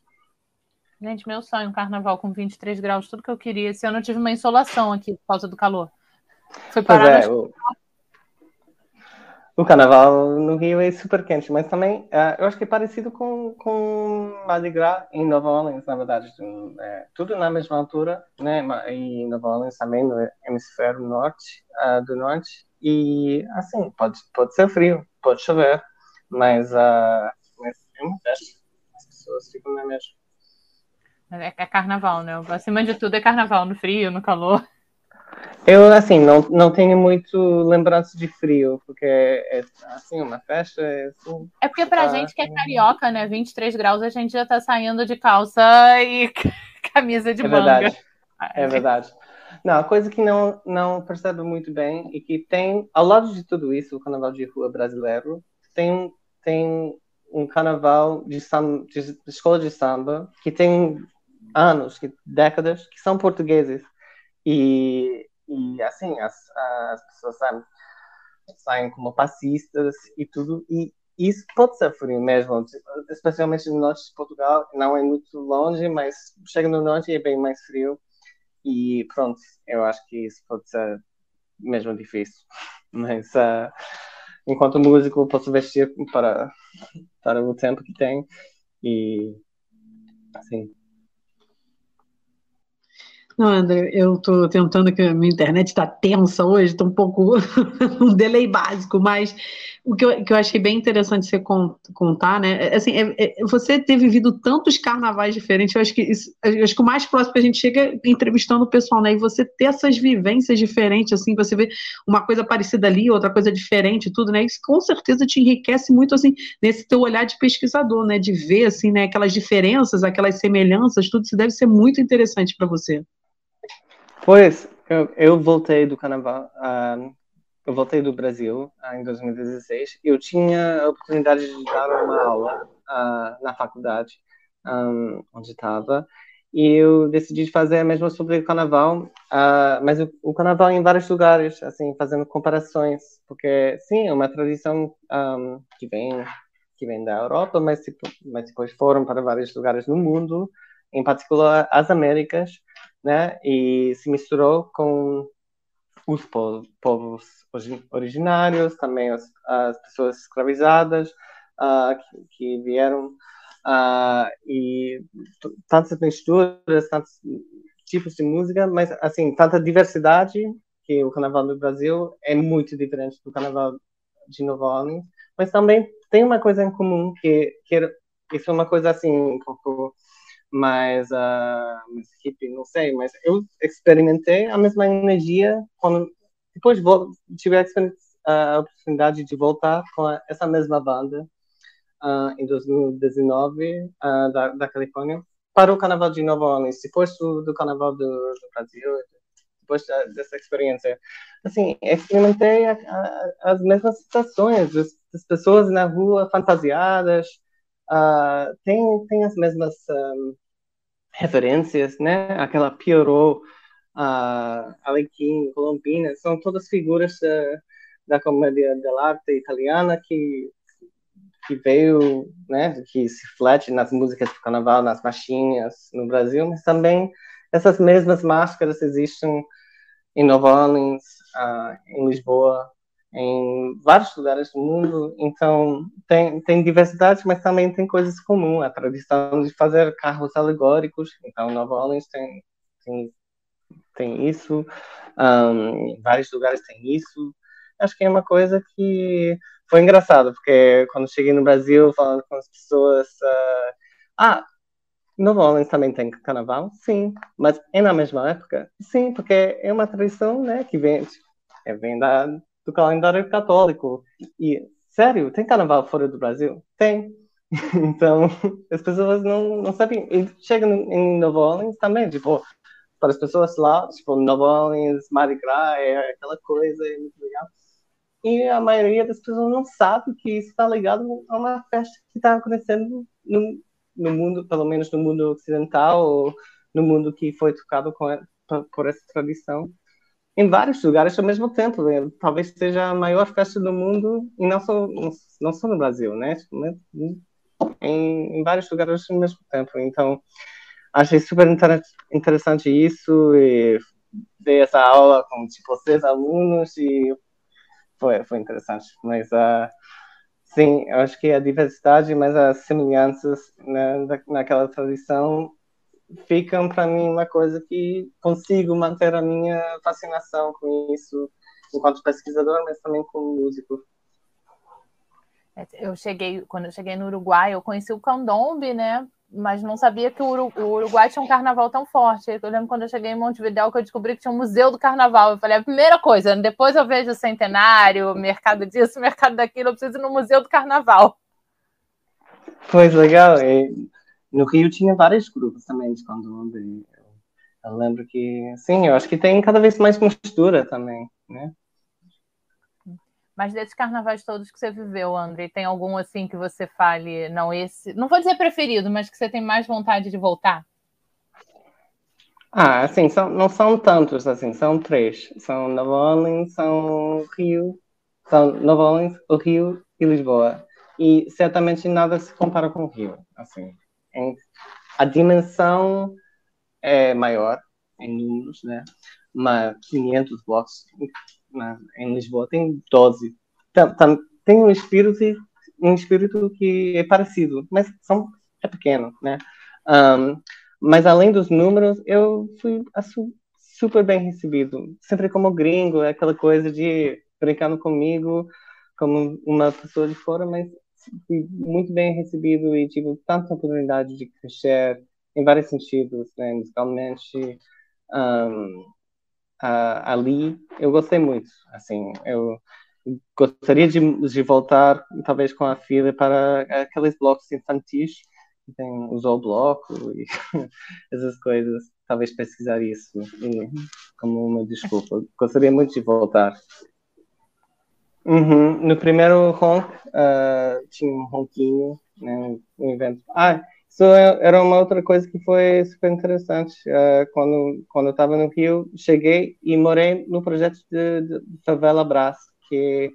Gente, meu sonho, um carnaval com 23 graus, tudo que eu queria. Se eu não tive uma insolação aqui por causa do calor. Foi parar é. O carnaval no Rio é super quente, mas também uh, eu acho que é parecido com, com Mardi Gras em Nova Orleans, na verdade. É, tudo na mesma altura, né? E Nova Orleans também, no hemisfério norte, uh, do norte. E, assim, pode, pode ser frio, pode chover, mas, uh, mas é uma festa. As pessoas ficam na mesma. É, é carnaval, né? Acima de tudo é carnaval, no frio, no calor. Eu, assim, não, não tenho muito lembrança de frio, porque é, assim, uma festa. É, assim, é porque pra gente que é carioca, né? 23 graus, a gente já tá saindo de calça e camisa de é manga. Verdade. É verdade. Não, a coisa que não, não percebo muito bem e que tem, ao lado de tudo isso, o carnaval de rua brasileiro, tem, tem um carnaval de, samba, de escola de samba que tem anos, que, décadas, que são portugueses. E, e assim, as, as pessoas saem, saem como passistas e tudo, e isso pode ser frio mesmo, especialmente no norte de Portugal, não é muito longe, mas chega no norte e é bem mais frio, e pronto, eu acho que isso pode ser mesmo difícil, mas uh, enquanto músico posso vestir para, para o tempo que tem, e assim, Não, André, eu estou tentando que a minha internet está tensa hoje, estou um pouco um delay básico, mas o que eu, que eu achei bem interessante você contar, né? É, assim, é, é, você ter vivido tantos carnavais diferentes, eu acho que isso, eu acho que o mais próximo a gente chega entrevistando o pessoal, né? E você ter essas vivências diferentes, assim, você vê uma coisa parecida ali, outra coisa diferente, tudo, né? Isso com certeza te enriquece muito, assim, nesse teu olhar de pesquisador, né? De ver, assim, né? Aquelas diferenças, aquelas semelhanças, tudo isso deve ser muito interessante para você. Pois, eu, eu voltei do carnaval, uh, eu voltei do Brasil uh, em 2016 e eu tinha a oportunidade de dar uma aula uh, na faculdade um, onde estava. E eu decidi fazer a mesma sobre o carnaval, mas o, o, carnaval em vários lugares, assim, fazendo comparações, porque sim, é uma tradição um, que vem que vem da Europa, mas, tipo, mas depois foram para vários lugares no mundo, em particular as Américas, né? E se misturou com os povos originários, também as, as pessoas escravizadas uh, que, que, vieram uh, e tantas misturas, tantos tipos de música, mas assim tanta diversidade que o Carnaval do Brasil é muito diferente do Carnaval de Nova Orleans, mas também tem uma coisa em comum que, que isso é uma coisa assim um pouco mais, uh, mais hippie, não sei, mas eu experimentei a mesma energia quando depois vou, tive a, oportunidade de voltar com essa mesma banda uh, em 2019 uh, da, da Califórnia para o Carnaval de Nova Orleans, depois do, do Carnaval do, do Brasil, depois dessa experiência. Assim, experimentei a, a, as mesmas sensações, as, pessoas na rua fantasiadas, uh, tem, tem as mesmas um, referências, né? Aquela Pierrot, uh, Alequim, Colombina, são todas figuras da comédia dell'arte italiana que que veio, né, que se reflete nas músicas do carnaval, nas machinhas no Brasil, mas também essas mesmas máscaras existem em Nova Orleans, uh, em Lisboa, em vários lugares do mundo, então tem, tem diversidade, mas também tem coisas comuns, a tradição de fazer carros alegóricos, então Nova Orleans tem, tem, tem isso, um, em vários lugares tem isso, acho que é uma coisa que foi engraçado, porque quando cheguei no Brasil, falando com as pessoas, uh, ah, Nova Orleans também tem carnaval? Sim, mas é na mesma época? Sim, porque é uma tradição, né, que vem, é, vem da, do calendário católico. E, sério, tem carnaval fora do Brasil? Tem. então, as pessoas não, não sabem. E chegam em Nova Orleans também, tipo, para as pessoas lá, tipo, Nova Orleans, Mardi Gras, é aquela coisa, é muito legal. E a maioria das pessoas não sabe que isso está ligado a uma festa que está acontecendo no, no mundo, pelo menos no mundo ocidental, ou no mundo que foi tocado com, por essa tradição em vários lugares ao mesmo tempo. Né? Talvez seja a maior festa do mundo, e não só, não só no Brasil, né? Em, em vários lugares ao mesmo tempo. Então, achei super interessante isso, e dei essa aula com, tipo, seis alunos, e foi, foi interessante. Mas, uh, sim, eu acho que a diversidade, mas as semelhanças né, naquela tradição ficam para mim uma coisa que consigo manter a minha fascinação com isso enquanto pesquisador, mas também como músico. É, eu cheguei, quando eu cheguei no Uruguai, eu conheci o candombe, né? Mas não sabia que o Uruguai tinha um carnaval tão forte. Eu lembro quando eu cheguei em Montevidéu que eu descobri que tinha um museu do carnaval. Eu falei, a primeira coisa, depois eu vejo o centenário, mercado disso, mercado daquilo, eu preciso ir no museu do carnaval. Pois legal. E no Rio tinha vários grupos também de candomblé. Eu lembro que, sim, eu acho que tem cada vez mais mistura também, né? Mas desses carnavais todos que você viveu, André, tem algum assim que você fale, não, esse, não vou dizer preferido, mas que você tem mais vontade de voltar? Ah, assim, são, não são tantos, assim, são três. São Nova Orleans, são Rio, são Nova Orleans, o Rio e Lisboa. E certamente nada se compara com o Rio, assim a dimensão é maior em números, né? Mas 500 blocos né? em Lisboa tem 12. Tem, tem um espírito um espírito que é parecido, mas são é pequeno, né? Um, Mas além dos números, eu fui super bem recebido. Sempre como gringo, é aquela coisa de brincando comigo como uma pessoa de fora, mas fui muito bem recebido e tive tanta oportunidade de crescer em vários sentidos, né, musicalmente, um, uh, ali eu gostei muito, assim, eu gostaria de, de voltar, talvez com a filha, para aqueles blocos infantis, que tem o zoobloco e essas coisas, talvez pesquisar isso e, como uma desculpa. Gostaria muito de voltar. Uhum. No primeiro honk, uh, tinha um ronquinho, né, um evento. Ah, isso era uma outra coisa que foi super interessante. Uh, quando, quando eu estava no Rio, cheguei e morei no projeto de, de Favela Brás, que,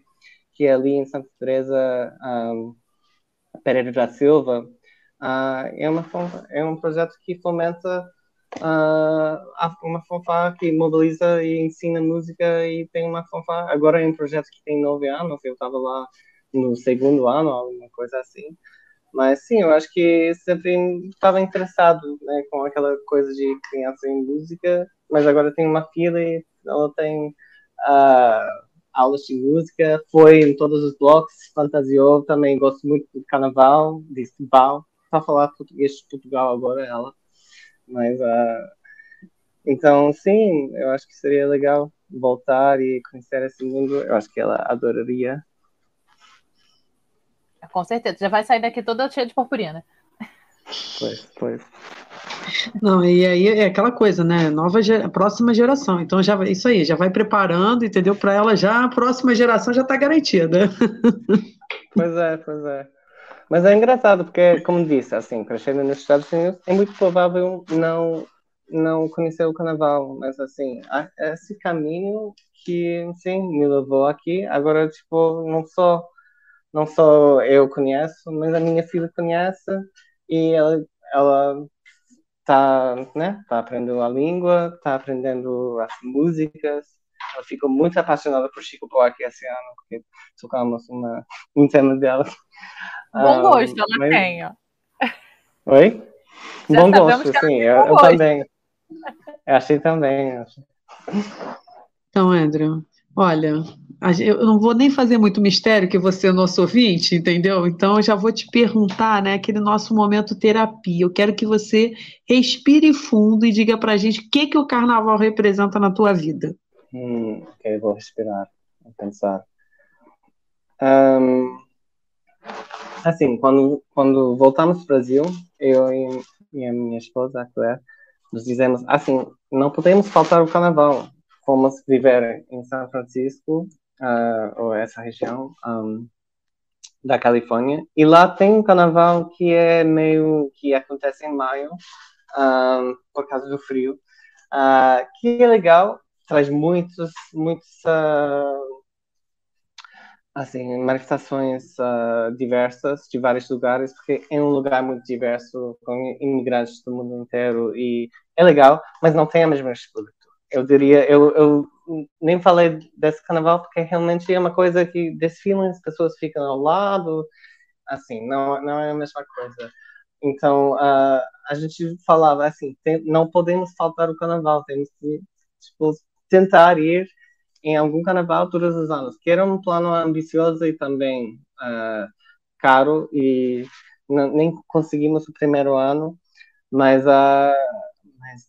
que é ali em Santa Teresa, um, Pereira da Silva. Uh, é, uma, é um projeto que fomenta uh, uma fanfarra que mobiliza e ensina música e tem uma fanfarra. Agora é um projeto que tem nove anos, eu estava lá no segundo ano, alguma coisa assim. Mas sim, eu acho que sempre estava interessado né, com aquela coisa de criança em música, mas agora tem uma filha e ela tem uh, aulas de música, foi em todos os blocos, fantasiou, também gosto muito do carnaval, de Setúbal, para falar português de Portugal agora ela, mas uh, então sim, eu acho que seria legal voltar e conhecer esse mundo, eu acho que ela adoraria com certeza. Já vai sair daqui toda cheia de purpurina. Pois, pois. Não, e aí é aquela coisa, né? Nova próxima geração. Então já isso aí, já vai preparando, entendeu? Para ela já a próxima geração já está garantida. Pois é, pois é. Mas é engraçado porque, como disse, assim, crescendo nos Estados Unidos, é muito provável não não conhecer o carnaval, mas assim, esse caminho que sim me levou aqui, agora tipo, não só não só eu conheço, mas a minha filha conhece e ela ela está né, tá aprendendo a língua, está aprendendo as músicas. Ela ficou muito apaixonada por Chico Buarque esse ano, porque tocamos uma, um tema dela. Bom um, gosto ela mas... tem, ó. Oi? Já bom gosto, sim, eu, eu também. Eu achei também. Então, Andrew, olha, eu não vou nem fazer muito mistério que você é nosso ouvinte, entendeu? Então eu já vou te perguntar, né, aquele nosso momento terapia. Eu quero que você respire fundo e diga pra gente o que que o carnaval representa na tua vida. Hum, ok, vou respirar, vou pensar. Um, assim, quando, quando voltamos para o Brasil, eu e, e a minha esposa, a Claire, nos dizemos, assim, não podemos faltar o carnaval. Fomos viver em São Francisco uh, ou essa região um, da Califórnia. E lá tem um carnaval que é meio que acontece em maio, um, por causa do frio, uh, que é legal, traz muitos, muitos uh, assim manifestações uh, diversas de vários lugares, porque é um lugar muito diverso com imigrantes do mundo inteiro e é legal, mas não tem a mesma espírito. Eu diria, eu, eu nem falei desse carnaval porque realmente é uma coisa que desfilam, as pessoas ficam ao lado, assim, não, não é a mesma coisa. Então, uh, a gente falava assim, tem, não podemos faltar o carnaval, temos que tipo, tentar ir em algum carnaval todos os anos, que era um plano ambicioso e também uh, caro, e nem conseguimos o primeiro ano, mas, uh, mas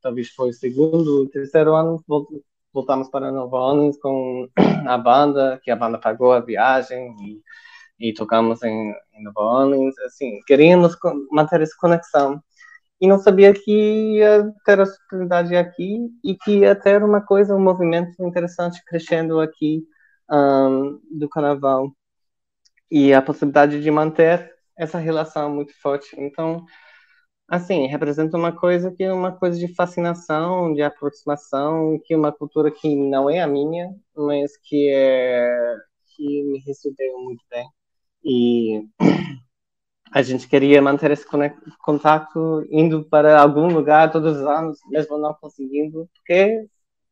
talvez foi o segundo, terceiro ano, voltamos para Nova Orleans com a banda, que a banda pagou a viagem e, e tocamos em, em Nova Orleans. Assim, queríamos manter essa conexão e não sabia que ia ter a oportunidade aqui e que ia ter uma coisa, um movimento interessante crescendo aqui um, do carnaval e a possibilidade de manter essa relação muito forte. Então, assim, representa uma coisa que é uma coisa de fascinação, de aproximação, que é uma cultura que não é a minha, mas que é que me recebeu muito bem. E a gente queria manter esse contato indo para algum lugar todos os anos, mesmo não conseguindo, porque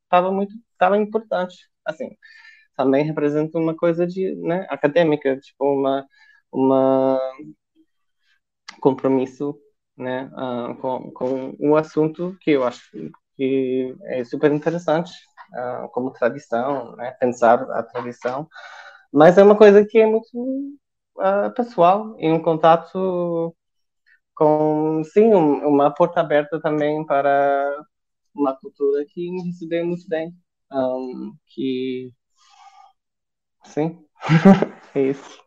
estava muito, estava importante. Assim, também representa uma coisa de, né, acadêmica, tipo uma uma compromisso né, uh, com, com um assunto que eu acho que é super interessante, uh, como tradição, né, pensar a tradição, mas é uma coisa que é muito uh, pessoal e um contato com, sim, um, uma porta aberta também para uma cultura que me recebeu muito bem, um, que, sim, é isso.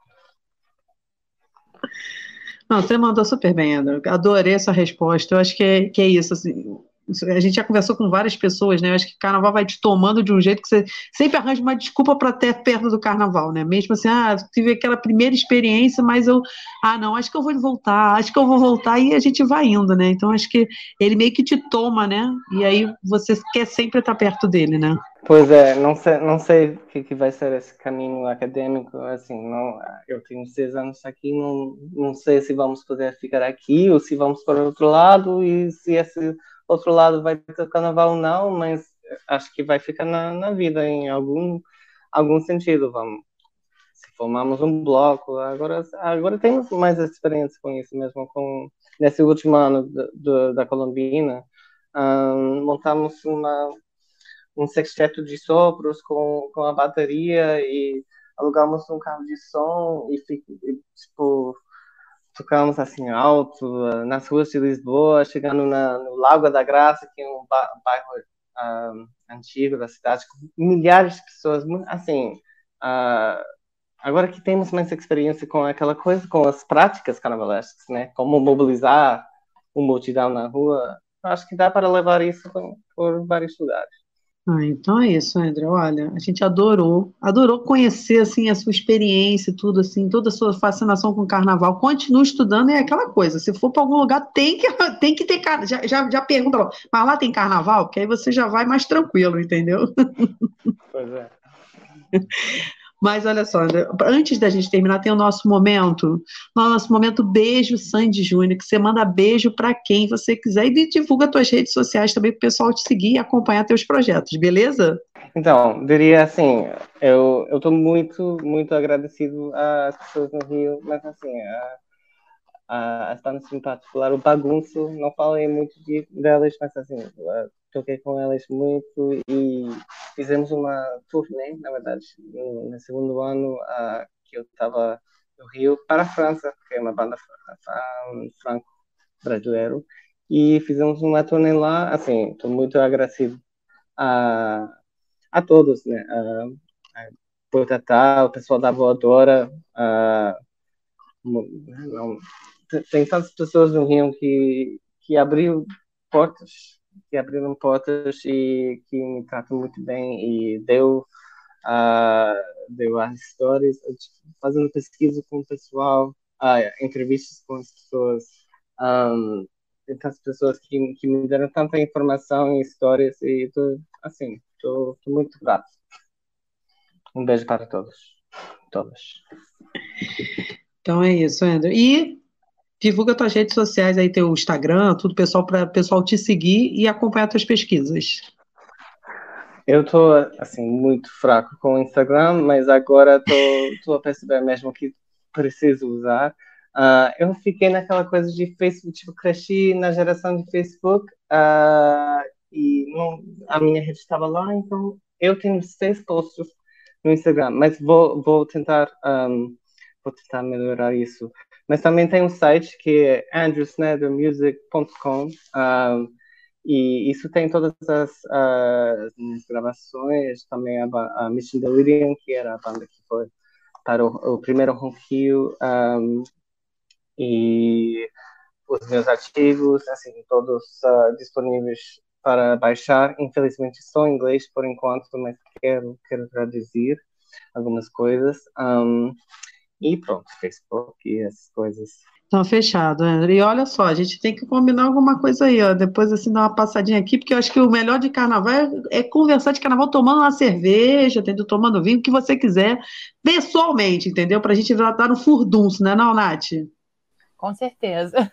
Não, você mandou super bem, André. Adorei essa resposta. Eu acho que é, que é isso. Assim, a gente já conversou com várias pessoas, né? Eu acho que carnaval vai te tomando de um jeito que você sempre arranja uma desculpa para ter perto do carnaval, né? Mesmo assim, ah, tive aquela primeira experiência, mas eu, ah, não, acho que eu vou voltar, acho que eu vou voltar e a gente vai indo, né? Então acho que ele meio que te toma, né? E aí você quer sempre estar perto dele, né? Pois é, não sei, não sei o que, que vai ser esse caminho acadêmico, assim, não, eu tenho seis anos aqui, não, não sei se vamos poder ficar aqui ou se vamos para outro lado e se esse outro lado vai ter carnaval não, mas acho que vai ficar na, na vida em algum, algum sentido, vamos. Se formamos um bloco, agora, agora temos mais experiência com isso mesmo, com nesse último ano do, do, da Colombina, um, montamos uma um sexteto de sopros com, com a bateria e alugamos um carro de som e tipo tocamos assim alto nas ruas de Lisboa, chegando na, no Lago da Graça, que é um bairro uh, antigo da cidade, com milhares de pessoas, assim, uh, agora que temos mais experiência com aquela coisa, com as práticas carnavalescas, né, como mobilizar uma multidão na rua, acho que dá para levar isso por vários lugares. Ah, então é isso, André. Olha, a gente adorou, adorou conhecer assim a sua experiência, tudo assim, toda a sua fascinação com o carnaval. Continue estudando é aquela coisa. Se for para algum lugar, tem que tem que ter carnaval. Já, já, já pergunta, mas lá tem carnaval? Porque aí você já vai mais tranquilo, entendeu? Pois é. Mas olha só, antes da gente terminar, tem o nosso momento, nosso momento beijo Sandy Júnior, que você manda beijo para quem você quiser e divulga tuas redes sociais também para o pessoal te seguir e acompanhar teus projetos, beleza? Então, diria assim, eu estou muito, muito agradecido às pessoas no Rio, mas assim, a, a, a Spanish em particular, o bagunço, não falei muito de, delas, mas assim, toquei com elas muito e fizemos uma turnê, na verdade, no, segundo ano que eu estava no Rio, para a França, que é uma banda franco-brasileiro, e fizemos uma turnê lá, assim, estou muito agradecido a, a todos, né, a, a Portatá, o pessoal da Voadora, a, não, tem tantas pessoas no Rio que, que abriu portas que abriram portas e que me tratam muito bem e deu uh, deu as histórias fazendo pesquisa com o pessoal uh, entrevistas com as pessoas um, tantas pessoas que, que me deram tanta informação e histórias e tô, assim estou muito grato. Um beijo para todos todas. Então é isso André e divulga tuas redes sociais aí, teu Instagram, tudo pessoal para pessoal te seguir e acompanhar tuas pesquisas. Eu tô assim muito fraco com o Instagram, mas agora tô, tô a perceber mesmo que preciso usar. Uh, eu fiquei naquela coisa de Facebook, tipo, cresci na geração de Facebook uh, e não, a minha rede estava lá, então eu tenho seis posts no Instagram, mas vou, vou tentar um, vou tentar melhorar isso. Mas também tem um site que é andrewsnedermusic.com um, e isso tem todas as, as minhas gravações, também a, a Mission Delirium, que era a banda que foi para o, o primeiro Ronquio, um, e os meus artigos, assim, todos uh, disponíveis para baixar. Infelizmente só em inglês por enquanto, mas quero, quero traduzir algumas coisas. Um, e pronto, Facebook e essas coisas. Então, fechado, André. E olha só, a gente tem que combinar alguma coisa aí, ó. Depois, assim, dar uma passadinha aqui, porque eu acho que o melhor de carnaval é, é conversar de carnaval tomando uma cerveja, tendo, tomando vinho, o que você quiser, pessoalmente, entendeu? Pra gente dar no furdunço, né, não, Nath? Com certeza.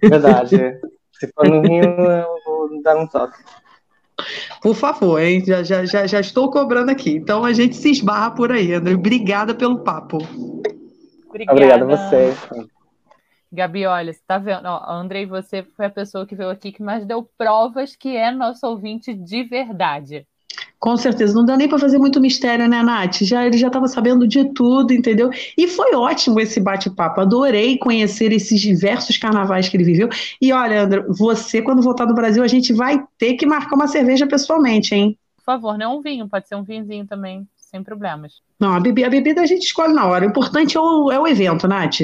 Verdade. Se for no Rio, eu vou dar um toque. Por favor, hein? Já, já, já, já estou cobrando aqui. Então a gente se esbarra por aí, André. Obrigada pelo papo. Obrigada, Obrigada a vocês. Gabi, olha, você tá vendo? Ó, Andrei, você foi a pessoa que veio aqui que mais deu provas que é nosso ouvinte de verdade. Com certeza, não dá nem para fazer muito mistério, né, Nath? Já, ele já estava sabendo de tudo, entendeu? E foi ótimo esse bate-papo. Adorei conhecer esses diversos carnavais que ele viveu. E olha, André, você, quando voltar do Brasil, a gente vai ter que marcar uma cerveja pessoalmente, hein? Por favor, não é um vinho, pode ser um vinhozinho também, sem problemas. Não, a bebida, a bebida a gente escolhe na hora. O importante é o, é o evento, Nath.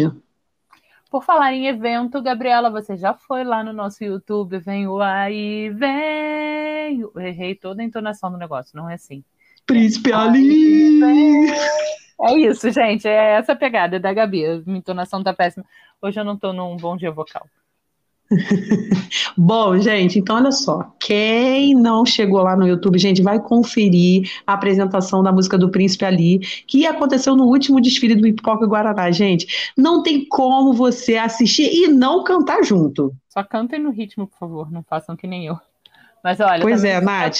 Por falar em evento, Gabriela, você já foi lá no nosso YouTube, venho aí, venho. Eu errei toda a entonação do negócio, não é assim. Príncipe Ali! É isso, gente, é essa pegada da Gabi. A minha entonação tá péssima. Hoje eu não tô num bom dia vocal. Bom, gente, então olha só. Quem não chegou lá no YouTube, gente, vai conferir a apresentação da música do Príncipe Ali, que aconteceu no último desfile do Pipoca Guaraná, gente. Não tem como você assistir e não cantar junto. Só cantem no ritmo, por favor, não façam que nem eu. Mas olha. Pois é, Nath.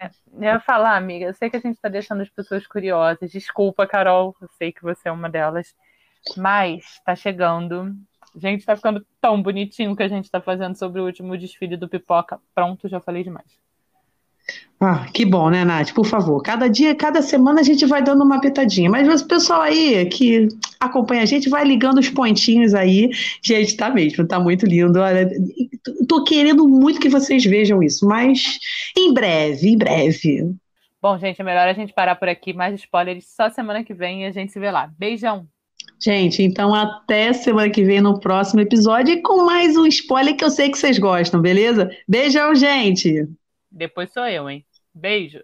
É, eu ia falar, amiga, eu sei que a gente está deixando as pessoas curiosas. Desculpa, Carol, eu sei que você é uma delas. Mas está chegando Gente, tá ficando tão bonitinho o que a gente tá fazendo sobre o último desfile do Pipoca. Pronto, já falei demais. Ah, que bom, né, Nath? Por favor, cada dia, cada semana a gente vai dando uma pitadinha. Mas o pessoal aí que acompanha a gente vai ligando os pontinhos aí. Gente, tá mesmo, tá muito lindo. Olha, tô querendo muito que vocês vejam isso, mas em breve, em breve. Bom, gente, é melhor a gente parar por aqui. Mais spoilers só semana que vem e a gente se vê lá. Beijão! Gente, então até semana que vem no próximo episódio e com mais um spoiler que eu sei que vocês gostam, beleza? Beijão, gente! Depois sou eu, hein? Beijo!